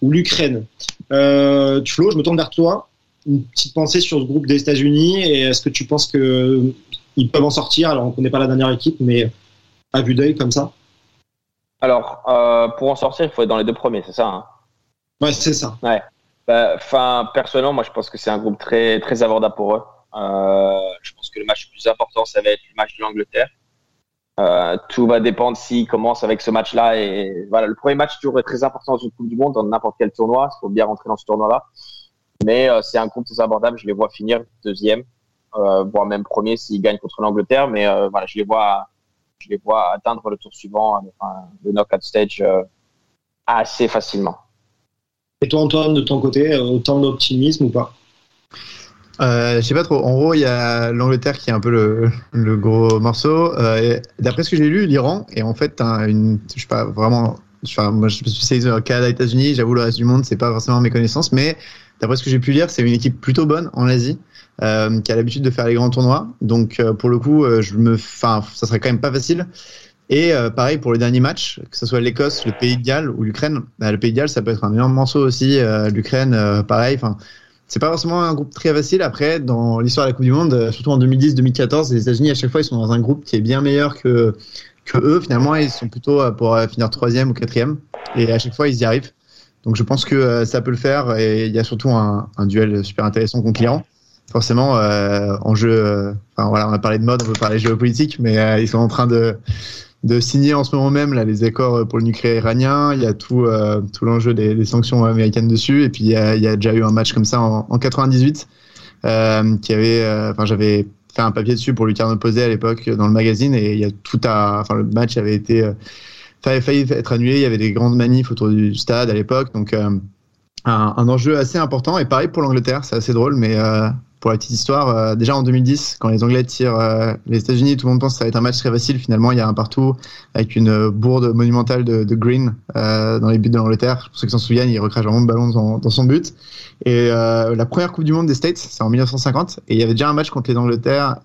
ou l'Ukraine. Euh, Flo, je me tourne vers toi. Une petite pensée sur ce groupe des États-Unis et est-ce que tu penses que ils peuvent en sortir? Alors on ne connaît pas la dernière équipe, mais à vue d'œil comme ça. Alors euh, pour en sortir, il faut être dans les deux premiers, c'est ça hein? Ouais, c'est ça. Ouais. Enfin, bah, personnellement, moi je pense que c'est un groupe très très abordable pour eux. Euh, je pense que le match le plus important, ça va être le match de l'Angleterre. Euh, tout va dépendre s'il commence avec ce match-là. Et voilà, le premier match toujours est très important dans une Coupe du Monde, dans n'importe quel tournoi. Il faut bien rentrer dans ce tournoi-là. Mais euh, c'est un groupe très abordable. Je les vois finir deuxième, euh, voire même premier s'ils gagnent contre l'Angleterre. Mais voilà, je les vois, je les vois atteindre le tour suivant, enfin, le knockout stage assez facilement. Et toi, Antoine, de ton côté, autant d'optimisme ou pas euh, je sais pas trop. En gros, il y a l'Angleterre qui est un peu le, gros morceau. Euh, D'après ce que j'ai lu, l'Iran est en fait un, une, je sais pas vraiment. Moi, je me suis spécialisé au Canada, États-Unis. J'avoue, le reste du monde, c'est pas forcément mes connaissances, mais d'après ce que j'ai pu lire, c'est une équipe plutôt bonne en Asie, euh, qui a l'habitude de faire les grands tournois. Donc, euh, pour le coup, euh, je me, enfin, ça serait quand même pas facile. Et euh, pareil pour le dernier match, que ce soit l'Écosse, le Pays de Galles ou l'Ukraine. Bah, le Pays de Galles, ça peut être un énorme morceau aussi. L'Ukraine, pareil. Enfin c'est pas forcément un groupe très facile. Après, dans l'histoire de la Coupe du Monde, surtout en 2010-2014, les États-Unis à chaque fois ils sont dans un groupe qui est bien meilleur que que eux. Finalement, ils sont plutôt pour finir troisième ou quatrième, et à chaque fois ils y arrivent. Donc je pense que ça peut le faire. Et il y a surtout un, un duel super intéressant contre l'Iran. Forcément, euh, en jeu, euh, enfin voilà, on a parlé de mode, on peut parler géopolitique, mais euh, ils sont en train de, de signer en ce moment même là, les accords pour le nucléaire iranien. Il y a tout, tout l'enjeu des, sanctions américaines dessus. Et puis il y a, déjà eu un match comme ça en, en 98 euh, qui avait, enfin j'avais fait un papier dessus pour Lucarne opposé à l'époque dans le magazine et il y a tout à, enfin le match avait été avait failli être annulé. Il y avait des grandes manifs autour du stade à l'époque, donc un, enjeu assez important. Et pareil pour l'Angleterre, c'est assez drôle, mais pour la petite histoire, euh, déjà en 2010, quand les Anglais tirent euh, les États-Unis, tout le monde pense que ça va être un match très facile. Finalement, il y a un partout avec une bourde monumentale de, de Green euh, dans les buts de l'Angleterre. Pour ceux qui s'en souviennent, il recrache vraiment le ballon dans, dans son but. Et la première Coupe du Monde des States, c'est en 1950, et il y avait déjà un match contre les Angleterres,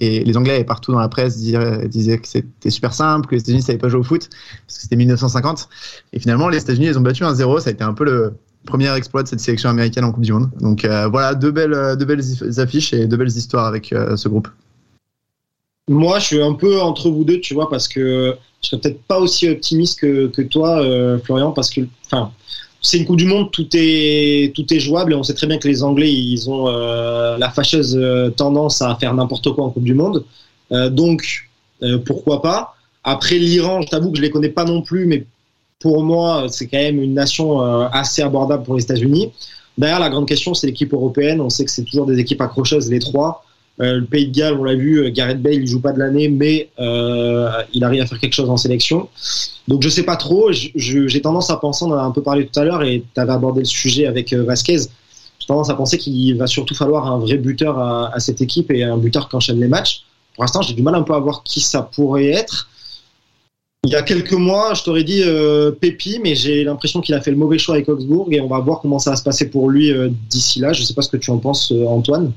et les Anglais, partout dans la presse, disaient, disaient que c'était super simple, que les États-Unis ne savaient pas jouer au foot, parce que c'était 1950. Et finalement, les États-Unis, ils ont battu 1-0. Ça a été un peu le, premier exploit de cette sélection américaine en Coupe du Monde. Donc euh, voilà, deux belles, deux belles affiches et deux belles histoires avec euh, ce groupe. Moi, je suis un peu entre vous deux, tu vois, parce que je serais peut-être pas aussi optimiste que, que toi, euh, Florian, parce que, c'est une Coupe du Monde, tout est, tout est jouable et on sait très bien que les Anglais, ils ont euh, la fâcheuse tendance à faire n'importe quoi en Coupe du Monde. Euh, donc, pourquoi pas Après l'Iran, je t'avoue que je les connais pas non plus, mais pour moi, c'est quand même une nation euh, assez abordable pour les États-Unis. Derrière, la grande question, c'est l'équipe européenne. On sait que c'est toujours des équipes accrocheuses, les trois. Euh, le Pays de Galles, on l'a vu, euh, Gareth Bale, il joue pas de l'année, mais euh, il arrive à faire quelque chose en sélection. Donc je sais pas trop. J'ai tendance à penser, on en a un peu parlé tout à l'heure, et tu avais abordé le sujet avec euh, Vasquez. J'ai tendance à penser qu'il va surtout falloir un vrai buteur à, à, cette équipe et un buteur qui enchaîne les matchs. Pour l'instant, j'ai du mal un peu à voir qui ça pourrait être. Il y a quelques mois, je t'aurais dit euh, Pépi, mais j'ai l'impression qu'il a fait le mauvais choix avec Augsbourg et on va voir comment ça va se passer pour lui euh, d'ici là. Je ne sais pas ce que tu en penses, euh, Antoine.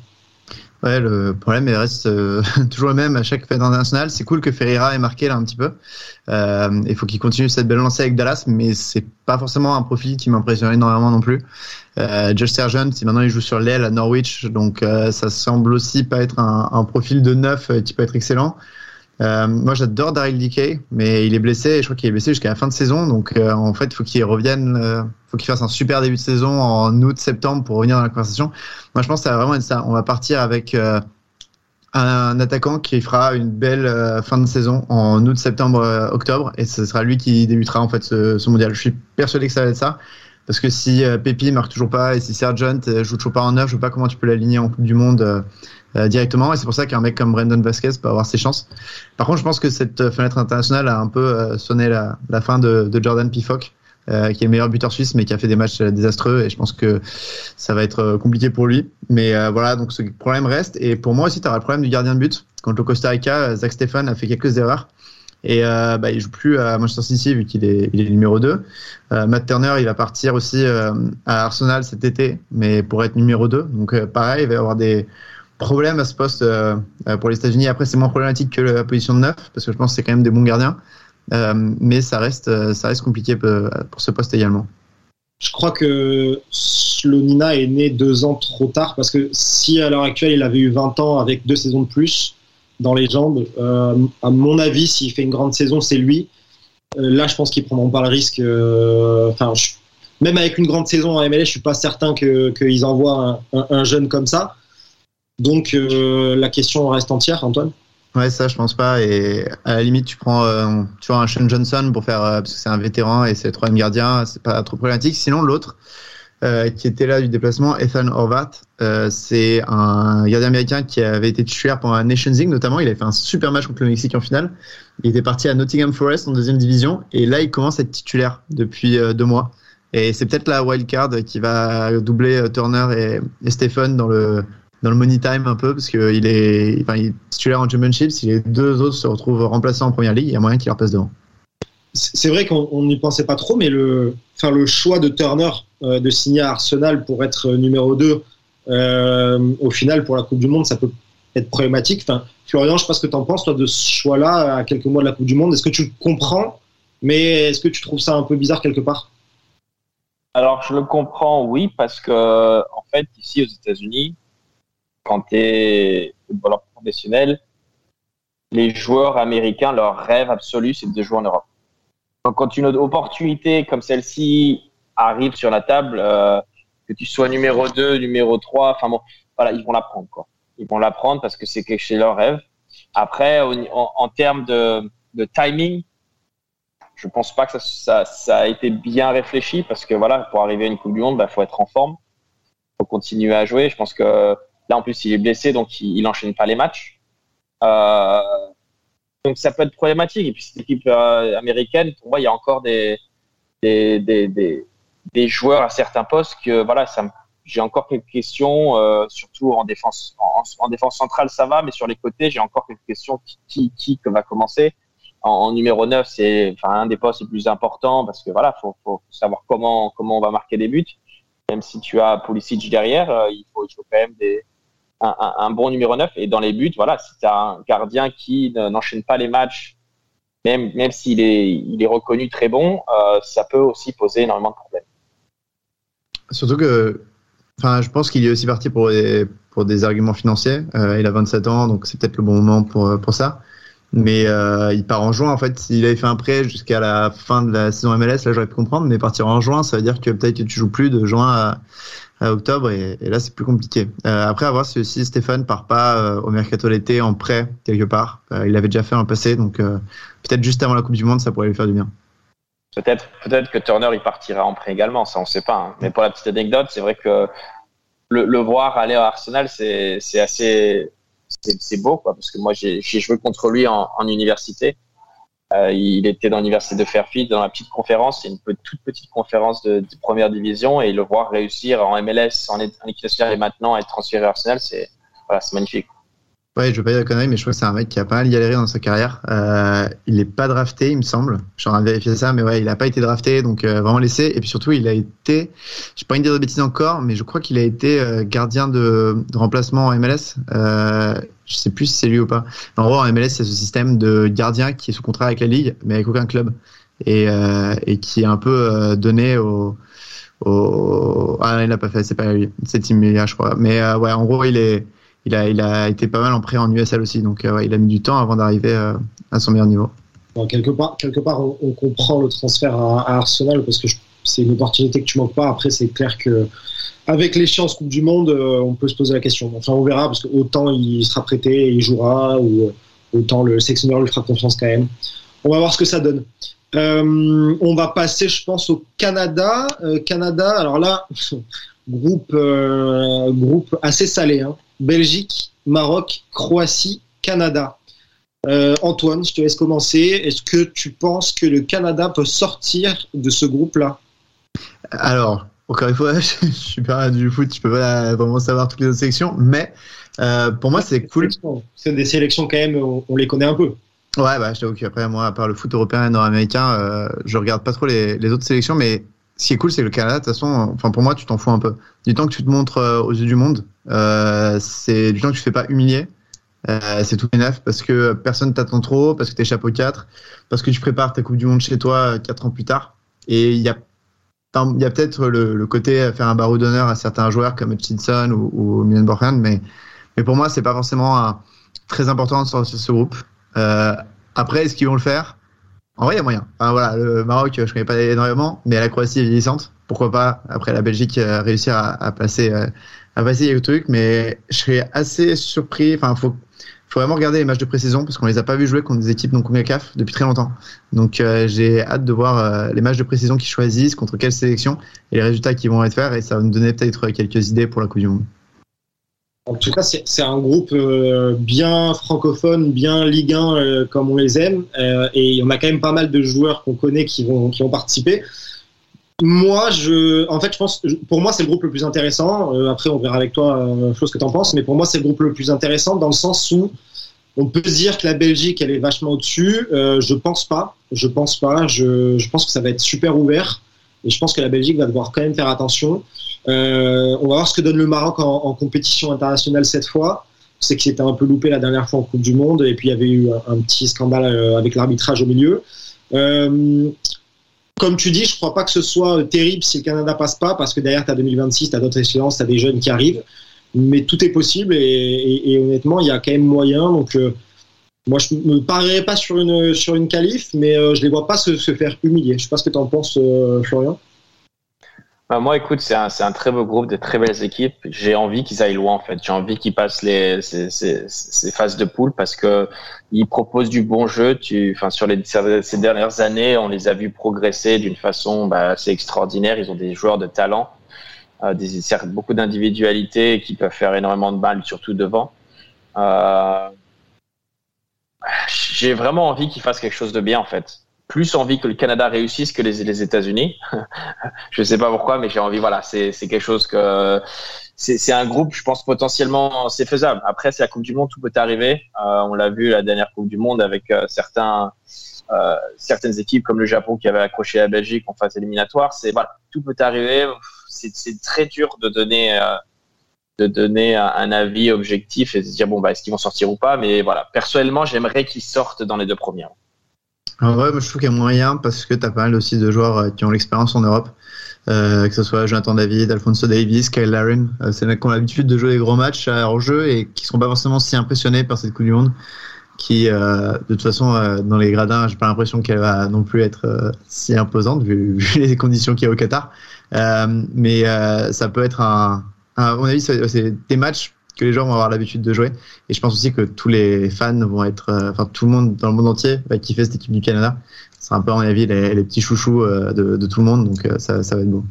Ouais, le problème il reste euh, toujours le même à chaque fête internationale. C'est cool que Ferreira ait marqué là un petit peu. Il faut qu'il continue cette belle lancée avec Dallas, mais c'est pas forcément un profil qui m'impressionne énormément non plus. Josh Sargent, si maintenant il joue sur l'aile à Norwich, donc ça semble aussi pas être un, un profil de neuf qui peut être excellent. Euh, moi, j'adore Daryl Dickey, mais il est blessé. Et je crois qu'il est blessé jusqu'à la fin de saison. Donc, euh, en fait, faut qu'il revienne. Euh, faut qu'il fasse un super début de saison en août-septembre pour revenir dans la conversation. Moi, je pense que ça va vraiment être ça. On va partir avec euh, un attaquant qui fera une belle fin de saison en août, septembre, octobre, et ce sera lui qui débutera en fait ce, mondial. Je suis persuadé que ça va être ça. Parce que si Pépi marque toujours pas et si Sergent joue toujours pas en neuf, je vois pas comment tu peux l'aligner en Coupe du Monde euh, directement. Et c'est pour ça qu'un mec comme Brandon Vasquez peut avoir ses chances. Par contre, je pense que cette fenêtre internationale a un peu euh, sonné la, la fin de, de Jordan Pifock. Euh, qui est le meilleur buteur suisse, mais qui a fait des matchs désastreux. Et je pense que ça va être compliqué pour lui. Mais euh, voilà, donc ce problème reste. Et pour moi aussi, tu auras le problème du gardien de but. Contre le Costa Rica, Zach Stefan a fait quelques erreurs. Et euh, bah, il joue plus à Manchester City vu qu'il est, il est numéro 2. Euh, Matt Turner, il va partir aussi euh, à Arsenal cet été, mais pour être numéro 2. Donc pareil, il va y avoir des problèmes à ce poste pour les États-Unis. Après, c'est moins problématique que la position de 9, parce que je pense que c'est quand même des bons gardiens. mais ça reste, ça reste compliqué pour ce poste également. Je crois que Slonina est né deux ans trop tard, parce que si à l'heure actuelle il avait eu 20 ans avec deux saisons de plus, dans les jambes. Euh, à mon avis, s'il fait une grande saison, c'est lui. Euh, là, je pense qu'ils prendront pas le risque. Euh, enfin, même avec une grande saison en MLS, je suis pas certain qu'ils envoient un, un, jeune comme ça. Donc, la question reste entière, Antoine? Ouais, ça, je pense pas. Et à la limite, tu prends, euh, tu un Sean Johnson pour faire, euh, parce que c'est un vétéran et c'est le troisième gardien, c'est pas trop problématique. Sinon, l'autre, euh, qui était là du déplacement, Ethan Horvat, c'est un gardien américain qui avait été titulaire pendant un Nations League, notamment. Il avait fait un super match contre le Mexique en finale. Il était parti à Nottingham Forest en deuxième division. Et là, il commence à être titulaire depuis deux mois. Et c'est peut-être la wild card qui va doubler Turner et Stephen dans le, dans le money time un peu parce qu'il est, enfin, il est titulaire en championship. Si les deux autres se retrouvent remplaçants en première ligue, il y a moyen qu'il leur passe devant. C'est vrai qu'on n'y pensait pas trop, mais le, enfin, le choix de Turner euh, de signer à Arsenal pour être numéro 2, euh, au final, pour la Coupe du Monde, ça peut être problématique. Enfin, Florian, je sais pas ce que tu en penses, toi, de ce choix-là, à quelques mois de la Coupe du Monde. Est-ce que tu le comprends, mais est-ce que tu trouves ça un peu bizarre quelque part? Alors, je le comprends, oui, parce que, en fait, ici aux États-Unis, quand tu es footballeur professionnel, les joueurs américains, leur rêve absolu, c'est de jouer en Europe. Donc, quand une opportunité comme celle-ci arrive sur la table, euh, que tu sois numéro 2, numéro 3, enfin bon, voilà, ils vont la prendre. Ils vont la prendre parce que c'est leur rêve. Après, en, termes de, timing, je pense pas que ça, ça, a été bien réfléchi parce que voilà, pour arriver à une Coupe du Monde, il bah, faut être en forme, faut continuer à jouer. Je pense que là, en plus, il est blessé, donc il, il enchaîne pas les matchs. Euh, donc ça peut être problématique. Et puis cette équipe euh, américaine, pour moi, il y a encore des, des, des, des, joueurs à certains postes que voilà, j'ai encore quelques questions, euh, surtout en défense, en, en, défense centrale, ça va, mais sur les côtés, j'ai encore quelques questions qui, qui, qui va commencer? En, numéro 9, c'est enfin, un des postes les plus importants parce que voilà, faut, savoir comment, comment on va marquer des buts. Même si tu as Pulisic derrière, il, faut, il faut quand même des, un, bon numéro 9. Et dans les buts, voilà, si tu as un gardien qui n'enchaîne pas les matchs, même, même s'il est, il est reconnu très bon, euh, ça peut aussi poser énormément de problèmes. Surtout que Enfin, je pense qu'il est aussi parti pour des, pour des arguments financiers. Euh, il a 27 ans, donc c'est peut-être le bon moment pour, pour ça. Mais euh, il part en juin en fait. S'il avait fait un prêt jusqu'à la fin de la saison MLS, là j'aurais pu comprendre. Mais partir en juin, ça veut dire que peut-être que tu joues plus de juin à, à octobre et, là c'est plus compliqué. Euh, après, à voir si Stéphane part pas euh, au mercato l'été en prêt quelque part. Euh, il l'avait déjà fait en passé, donc peut-être juste avant la Coupe du Monde, ça pourrait lui faire du bien. Peut-être, peut-être que Turner il partira en prêt également, ça on sait pas. Hein. Mais pour la petite anecdote, c'est vrai que le, voir aller à Arsenal, c'est, assez beau, quoi, parce que moi, j'ai joué contre lui en, en université. Euh, il était dans l'université de Fairfield, dans la petite conférence, une toute petite conférence de, de, première division, et le voir réussir en MLS, en, en équipe nationale et maintenant être transféré à Arsenal, c'est voilà, magnifique. Ouais, je veux pas dire de conneries, mais je crois que c'est un mec qui a pas mal galéré dans sa carrière. Euh, il n'est pas drafté, il me semble. Je suis en train de vérifier ça, mais ouais, il n'a pas été drafté, donc euh, vraiment laissé. Et puis surtout, il a été, je pas une dire de bêtises encore, mais je crois qu'il a été euh, gardien de, remplacement en MLS. Je sais plus si c'est lui ou pas. En gros, en MLS, c'est ce système de gardien qui est sous contrat avec la ligue, mais avec aucun club, et, et qui est un peu donné au, au... Ah, il l'a pas fait, c'est pas lui, c'est Tim Melia, je crois. Mais ouais, en gros, il est il a, été pas mal en prêt en USL aussi, donc euh, il a mis du temps avant d'arriver euh, à son meilleur niveau. Quelque part, quelque part on, comprend le transfert à, Arsenal parce que c'est une opportunité que tu manques pas. Après, c'est clair que avec l'échéance Coupe du Monde, euh, on peut se poser la question. Enfin, on verra parce que autant il sera prêté et il jouera, ou autant le sélectionneur lui fera confiance quand même. On va voir ce que ça donne. On va passer, je pense, au Canada. Canada, alors là, groupe, groupe assez salé. Hein. Belgique, Maroc, Croatie, Canada. Euh, Antoine, je te laisse commencer. Est-ce que tu penses que le Canada peut sortir de ce groupe-là? Alors, encore une fois, je ne suis pas du foot, je peux pas vraiment savoir toutes les autres sélections, mais euh, pour moi, c'est cool. C'est des sélections quand même, on, on, les connaît un peu. Ouais, bah, je t'avoue qu'après, moi, à part le foot européen et nord-américain, euh, je regarde pas trop les, les autres sélections, mais ce qui est cool, c'est que le Canada, de toute façon, enfin pour moi, tu t'en fous un peu. Du temps que tu te montres euh, aux yeux du monde, euh, c'est du temps que tu te fais pas humilier. Euh, c'est tout neuf parce que personne t'attend trop, parce que t'es chapeau 4, parce que tu prépares ta Coupe du Monde chez toi 4 ans plus tard. Et il y a, y a peut-être le, côté faire un barreau d'honneur à certains joueurs comme Hutchinson ou, ou Milan mais, mais pour moi, c'est pas forcément un, très important de sortir ce groupe. Après, est-ce qu'ils vont le faire? En vrai, il y a moyen. Enfin, voilà, le Maroc, je connais pas énormément, mais la Croatie est vieillissante. Pourquoi pas, après la Belgique, euh, réussir à, à passer, euh, à passer le truc. Mais je serais assez surpris. Enfin, faut, faut vraiment regarder les matchs de pré-saison parce qu'on les a pas vus jouer contre des équipes non CONCACAF depuis très longtemps. Donc, euh, j'ai hâte de voir les matchs de pré-saison qu'ils choisissent, contre quelle sélection et les résultats qui vont être faits. Et ça va nous donner peut-être quelques idées pour la Coupe du Monde. En tout cas, c'est un groupe euh, bien francophone, bien Ligue 1 euh, comme on les aime. Euh, et on a quand même pas mal de joueurs qu'on connaît qui vont, qui vont participer. Moi, je, en fait, je pense, pour moi, c'est le groupe le plus intéressant. après, on verra avec toi, ce que tu en penses. Mais pour moi, c'est le groupe le plus intéressant dans le sens où on peut dire que la Belgique, elle est vachement au-dessus. je pense pas. Je pense pas. Je, je pense que ça va être super ouvert. Et je pense que la Belgique va devoir quand même faire attention. Euh, on va voir ce que donne le Maroc en, compétition internationale cette fois. C'est que c'était un peu loupé la dernière fois en Coupe du Monde et puis il y avait eu un, petit scandale euh, avec l'arbitrage au milieu. Euh, comme tu dis, je crois pas que ce soit terrible si le Canada passe pas parce que derrière tu as 2026, tu as d'autres échéances, tu as des jeunes qui arrivent. Mais tout est possible et, honnêtement, il y a quand même moyen. Donc moi, je me parierais pas sur une sur une qualif, mais euh, je les vois pas se, se faire humilier. Je sais pas ce que tu en penses, euh, Florian. Bah, moi, écoute, c'est un, un, très beau groupe, de très belles équipes. J'ai envie qu'ils aillent loin, en fait. J'ai envie qu'ils passent les, ces, ces, ces, phases de poule parce que ils proposent du bon jeu. Tu, enfin, sur les, ces dernières années, on les a vus progresser d'une façon bah, assez extraordinaire. Ils ont des joueurs de talent, euh, des, beaucoup d'individualité qui peuvent faire énormément de balles, surtout devant. Euh, J'ai vraiment envie qu'ils fassent quelque chose de bien, en fait plus envie que le Canada réussisse que les, les États-Unis. je sais pas pourquoi, mais j'ai envie. Voilà, c'est quelque chose que c'est un groupe, je pense potentiellement c'est faisable. Après, c'est la Coupe du Monde, tout peut arriver. Euh, on l'a vu la dernière Coupe du Monde avec euh, certains euh, certaines équipes comme le Japon qui avait accroché la Belgique en phase éliminatoire. C'est voilà, tout peut arriver. C'est très dur de donner euh, de donner un, avis objectif et de dire bon bah est-ce qu'ils vont sortir ou pas? Mais voilà, personnellement, j'aimerais qu'ils sortent dans les deux premières. En vrai, je trouve qu'il y a moyen parce que tu as pas mal aussi de joueurs euh, qui ont l'expérience en Europe. Euh, que ce soit Jonathan David, Alfonso Davis, Kyle Larin. Euh, c'est mecs qui ont l'habitude de jouer des gros matchs à leur jeu et qui sont pas forcément si impressionnés par cette Coupe du Monde. Qui, de toute façon, dans les gradins, j'ai pas l'impression qu'elle va non plus être si imposante vu, vu, les conditions qu'il y a au Qatar. mais ça peut être un à mon avis, c'est des matchs que les gens vont avoir l'habitude de jouer. Et je pense aussi que tous les fans vont être, euh, enfin tout le monde dans le monde entier va kiffer cette équipe du Canada. C'est un peu, à mon avis, les, petits chouchous euh, de, tout le monde, donc euh, ça, va être beau.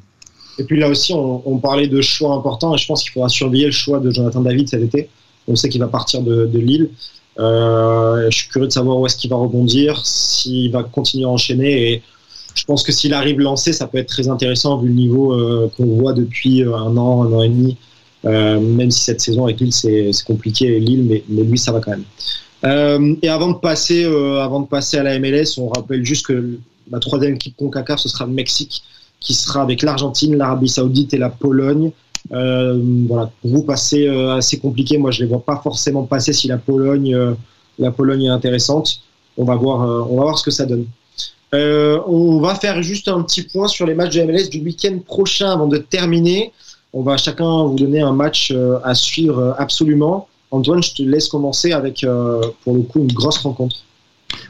Et puis là aussi, on, parlait de choix importants, et je pense qu'il faudra surveiller le choix de Jonathan David cet été. On sait qu'il va partir de, Lille. Je suis curieux de savoir où est-ce qu'il va rebondir, s'il va continuer à enchaîner. Et je pense que s'il arrive lancé, ça peut être très intéressant vu le niveau euh, qu'on voit depuis un an, un an et demi euh, même si cette saison avec Lille c'est compliqué Lille, mais, mais, lui ça va quand même. Euh, et avant de passer, euh, avant de passer à la MLS, on rappelle juste que la troisième équipe Concacaf ce sera le Mexique, qui sera avec l'Argentine, l'Arabie Saoudite et la Pologne. Euh, voilà, pour vous passer euh, assez compliqué. Moi, je les vois pas forcément passer si la Pologne, euh, la Pologne est intéressante. On va voir, on va voir ce que ça donne. On va faire juste un petit point sur les matchs de MLS du week-end prochain avant de terminer. On va chacun vous donner un match euh, à suivre euh, absolument. Antoine, je te laisse commencer avec, euh, pour le coup, une grosse rencontre.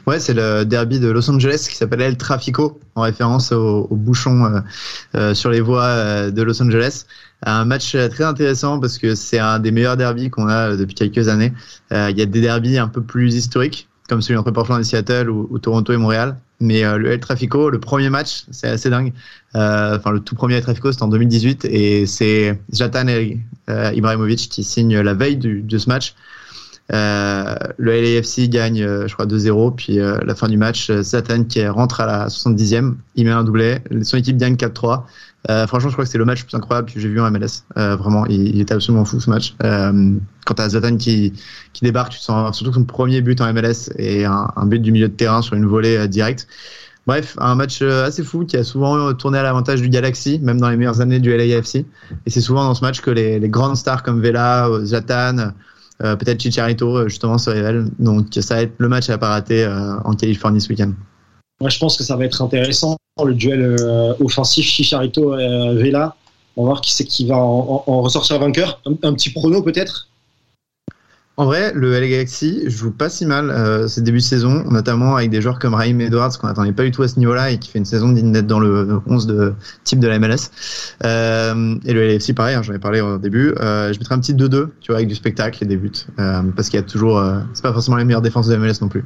Ouais, c'est le derby de Los Angeles qui s'appelle El Trafico, en référence au, au bouchon euh, euh, sur les voies de Los Angeles. Un match très intéressant parce que c'est un des meilleurs derbys qu'on a depuis quelques années. Euh, il y a des derbys un peu plus historiques, comme celui entre Portland et Seattle ou, Toronto et Montréal. Mais euh, le El Trafico, le premier match, c'est assez dingue. Euh, enfin, le tout premier El Trafico, c'était en 2018 et c'est Zlatan euh, Ibrahimovic qui signe la veille de ce match. Le LAFC gagne, je crois, 2-0. Puis la fin du match, Zlatan qui rentre à la 70e, il met un doublé. Son équipe gagne 4-3. Euh, franchement, je crois que c'est le match le plus incroyable que j'ai vu en MLS. Euh, vraiment, il, il, était absolument fou ce match. Euh, quand t'as Zlatan qui, qui débarque, tu sens surtout son premier but en MLS et un, but du milieu de terrain sur une volée directe. Bref, un match assez fou qui a souvent tourné à l'avantage du Galaxy, même dans les meilleures années du LAFC. Et c'est souvent dans ce match que les, grandes stars comme Vela, Zlatan, peut-être Chicharito justement se révèlent. Donc ça va être le match à pas rater en Californie ce week-end. Moi, je pense que ça va être intéressant le duel euh, offensif Chicharito euh, Vela. On va voir qui c'est qui va en, ressortir vainqueur. Un, petit prono peut-être? En vrai, le LA Galaxy joue pas si mal euh, ces débuts de saison, notamment avec des joueurs comme Raheem Edwards qu'on n'attendait pas du tout à ce niveau-là et qui fait une saison digne d'être dans le 11 de type de la MLS. Euh, et le LAFC, pareil, hein, j'en ai parlé au début. Euh, je mettrais un petit 2-2, tu vois, avec du spectacle et des buts, euh, parce qu'il y a toujours, c'est pas forcément les meilleures défenses de la MLS non plus.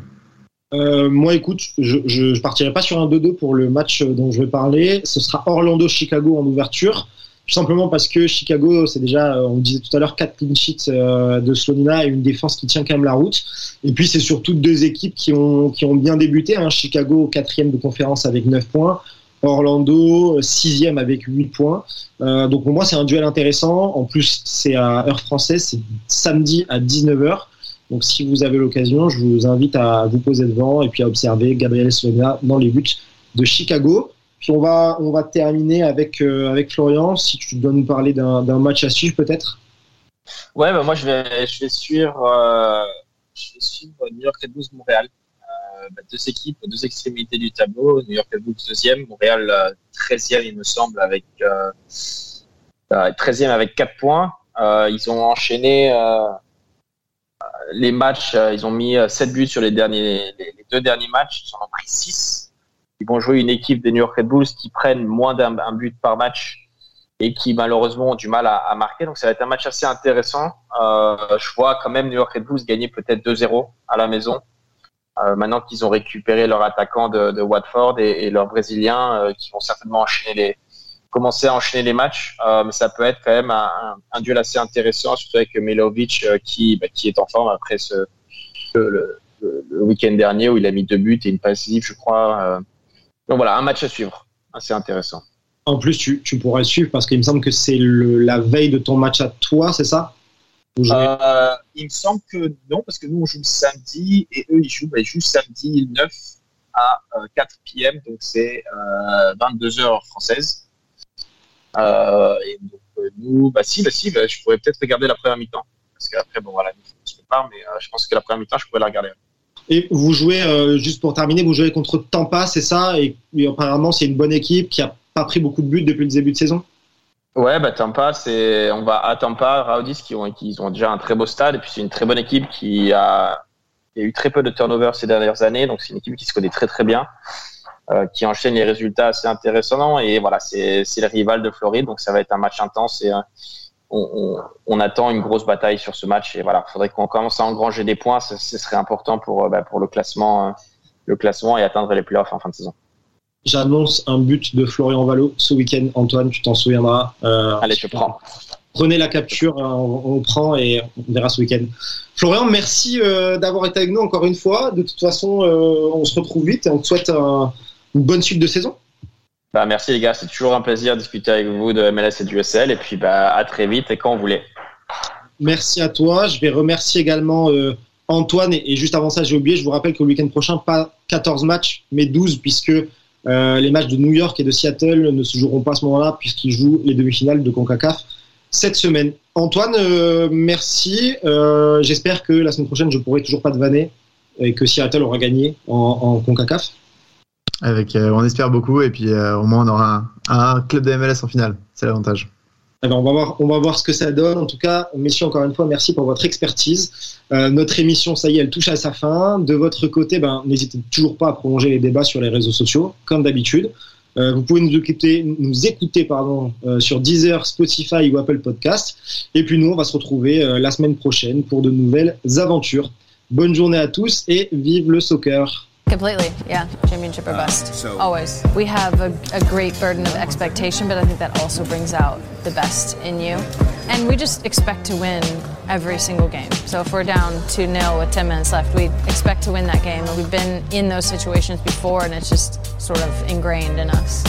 Euh, moi, écoute, je, je, partirai pas sur un 2-2 pour le match dont je vais parler. Ce sera Orlando-Chicago en ouverture. Tout simplement parce que Chicago, c'est déjà, on disait tout à l'heure, 4 clean sheets euh, de Slonina et une défense qui tient quand même la route. Et puis, c'est surtout deux équipes qui ont, qui ont bien débuté. Hein. Chicago, quatrième de conférence avec 9 points. Orlando, sixième avec 8 points. Euh, donc, pour moi, c'est un duel intéressant. En plus, c'est à heure française, c'est samedi à 19h. Donc, si vous avez l'occasion, je vous invite à vous poser devant et puis à observer Gabriel Slonina dans les buts de Chicago. Puis on va, on va terminer avec, euh, avec Florian, si tu dois nous parler d'un match à suivre peut-être. Ouais, bah moi je vais, je vais suivre, euh, New York Red Bulls Montréal. Euh, bah, deux équipes, deux extrémités du tableau. New York Red Bulls deuxième, Montréal treizième il me semble avec euh, treizième avec quatre points. ils ont enchaîné les matchs, ils ont mis sept buts sur les derniers, les, deux derniers matchs. Ils en ont pris six ils vont jouer une équipe des New York Red Bulls qui prennent moins d'un but par match et qui malheureusement ont du mal à, à marquer. Donc ça va être un match assez intéressant. Euh, je vois quand même New York Red Bulls gagner peut-être 2-0 à la maison. Euh, maintenant qu'ils ont récupéré leur attaquant de, de Watford et, et leurs Brésiliens euh, qui vont certainement enchaîner les, commencer à enchaîner les matchs. Euh, mais ça peut être quand même un, un, un duel assez intéressant, surtout avec Milovic euh, qui, bah, qui est en forme après ce, le, le, le week-end dernier où il a mis deux buts et une passive, je crois. Euh. Donc voilà, un match à suivre, assez intéressant. En plus, tu, tu pourras le suivre parce qu'il me semble que c'est la veille de ton match à toi, c'est ça? Euh, Il me semble que non, parce que nous, on joue le samedi et eux, ils jouent, bah, ils jouent samedi 9 à euh, 4 p.m. Donc, c'est euh, 22 heures françaises. Euh, et donc, euh, nous, bah si, bah si, bah, je pourrais peut-être regarder la première mi-temps. Parce qu'après, bon, voilà, on se prépare, mais euh, je pense que la première mi-temps, je pourrais la regarder. Et vous jouez, euh, juste pour terminer, vous jouez contre Tampa, c'est ça? Et, et, apparemment, c'est une bonne équipe qui a pas pris beaucoup de buts depuis le début de saison Ouais, bah Tampa, c'est, on va à Tampa, Raudis, qui ont, qui ont déjà un très beau stade, et puis c'est une très bonne équipe qui a, qui a eu très peu de turnover ces dernières années, donc c'est une équipe qui se connaît très très bien, euh, qui enchaîne les résultats assez intéressants, et voilà, c'est, c'est le rival de Floride, donc ça va être un match intense, et euh, on, on, on, attend une grosse bataille sur ce match, et voilà, faudrait qu'on commence à engranger des points, ce, ce serait important pour, bah, pour le classement, euh, le classement et atteindre les playoffs en fin de saison j'annonce un but de Florian Valo ce week-end. Antoine, tu t'en souviendras. Euh, Allez, je prends. Prenez la capture, on, on, prend et on verra ce week-end. Florian, merci euh, d'avoir été avec nous encore une fois. De toute façon, euh, on se retrouve vite et on te souhaite un, une bonne suite de saison. Bah, merci les gars, c'est toujours un plaisir de discuter avec vous de MLS et du USL. Et puis bah, à très vite et quand vous voulez. Merci à toi. Je vais remercier également euh, Antoine. Et, et, juste avant ça, j'ai oublié, je vous rappelle que le week-end prochain, pas 14 matchs, mais 12, puisque euh, les matchs de New York et de Seattle ne se joueront pas à ce moment-là puisqu'ils jouent les demi-finales de CONCACAF cette semaine. Antoine, euh, merci. J'espère que la semaine prochaine, je pourrai toujours pas te vanner et que Seattle aura gagné en, en CONCACAF. Avec, euh, on espère beaucoup et puis euh, au moins on aura un, club de MLS en finale. C'est l'avantage. On, va voir, on va voir ce que ça donne. En tout cas, messieurs, encore une fois, merci pour votre expertise. Euh, notre émission, ça y est, elle touche à sa fin. De votre côté, ben, n'hésitez toujours pas à prolonger les débats sur les réseaux sociaux, comme d'habitude. Vous pouvez nous écouter, nous écouter pardon, sur Deezer, Spotify ou Apple Podcast. Et puis nous, on va se retrouver la semaine prochaine pour de nouvelles aventures. Bonne journée à tous et vive le soccer. Completely, yeah. Championship or bust. Uh, so Always. We have a, a, great burden of expectation, but I think that also brings out the best in you. And we just expect to win every single game. So if we're down 2 0 with 10 minutes left, we expect to win that game. And we've been in those situations before, and it's just sort of ingrained in us.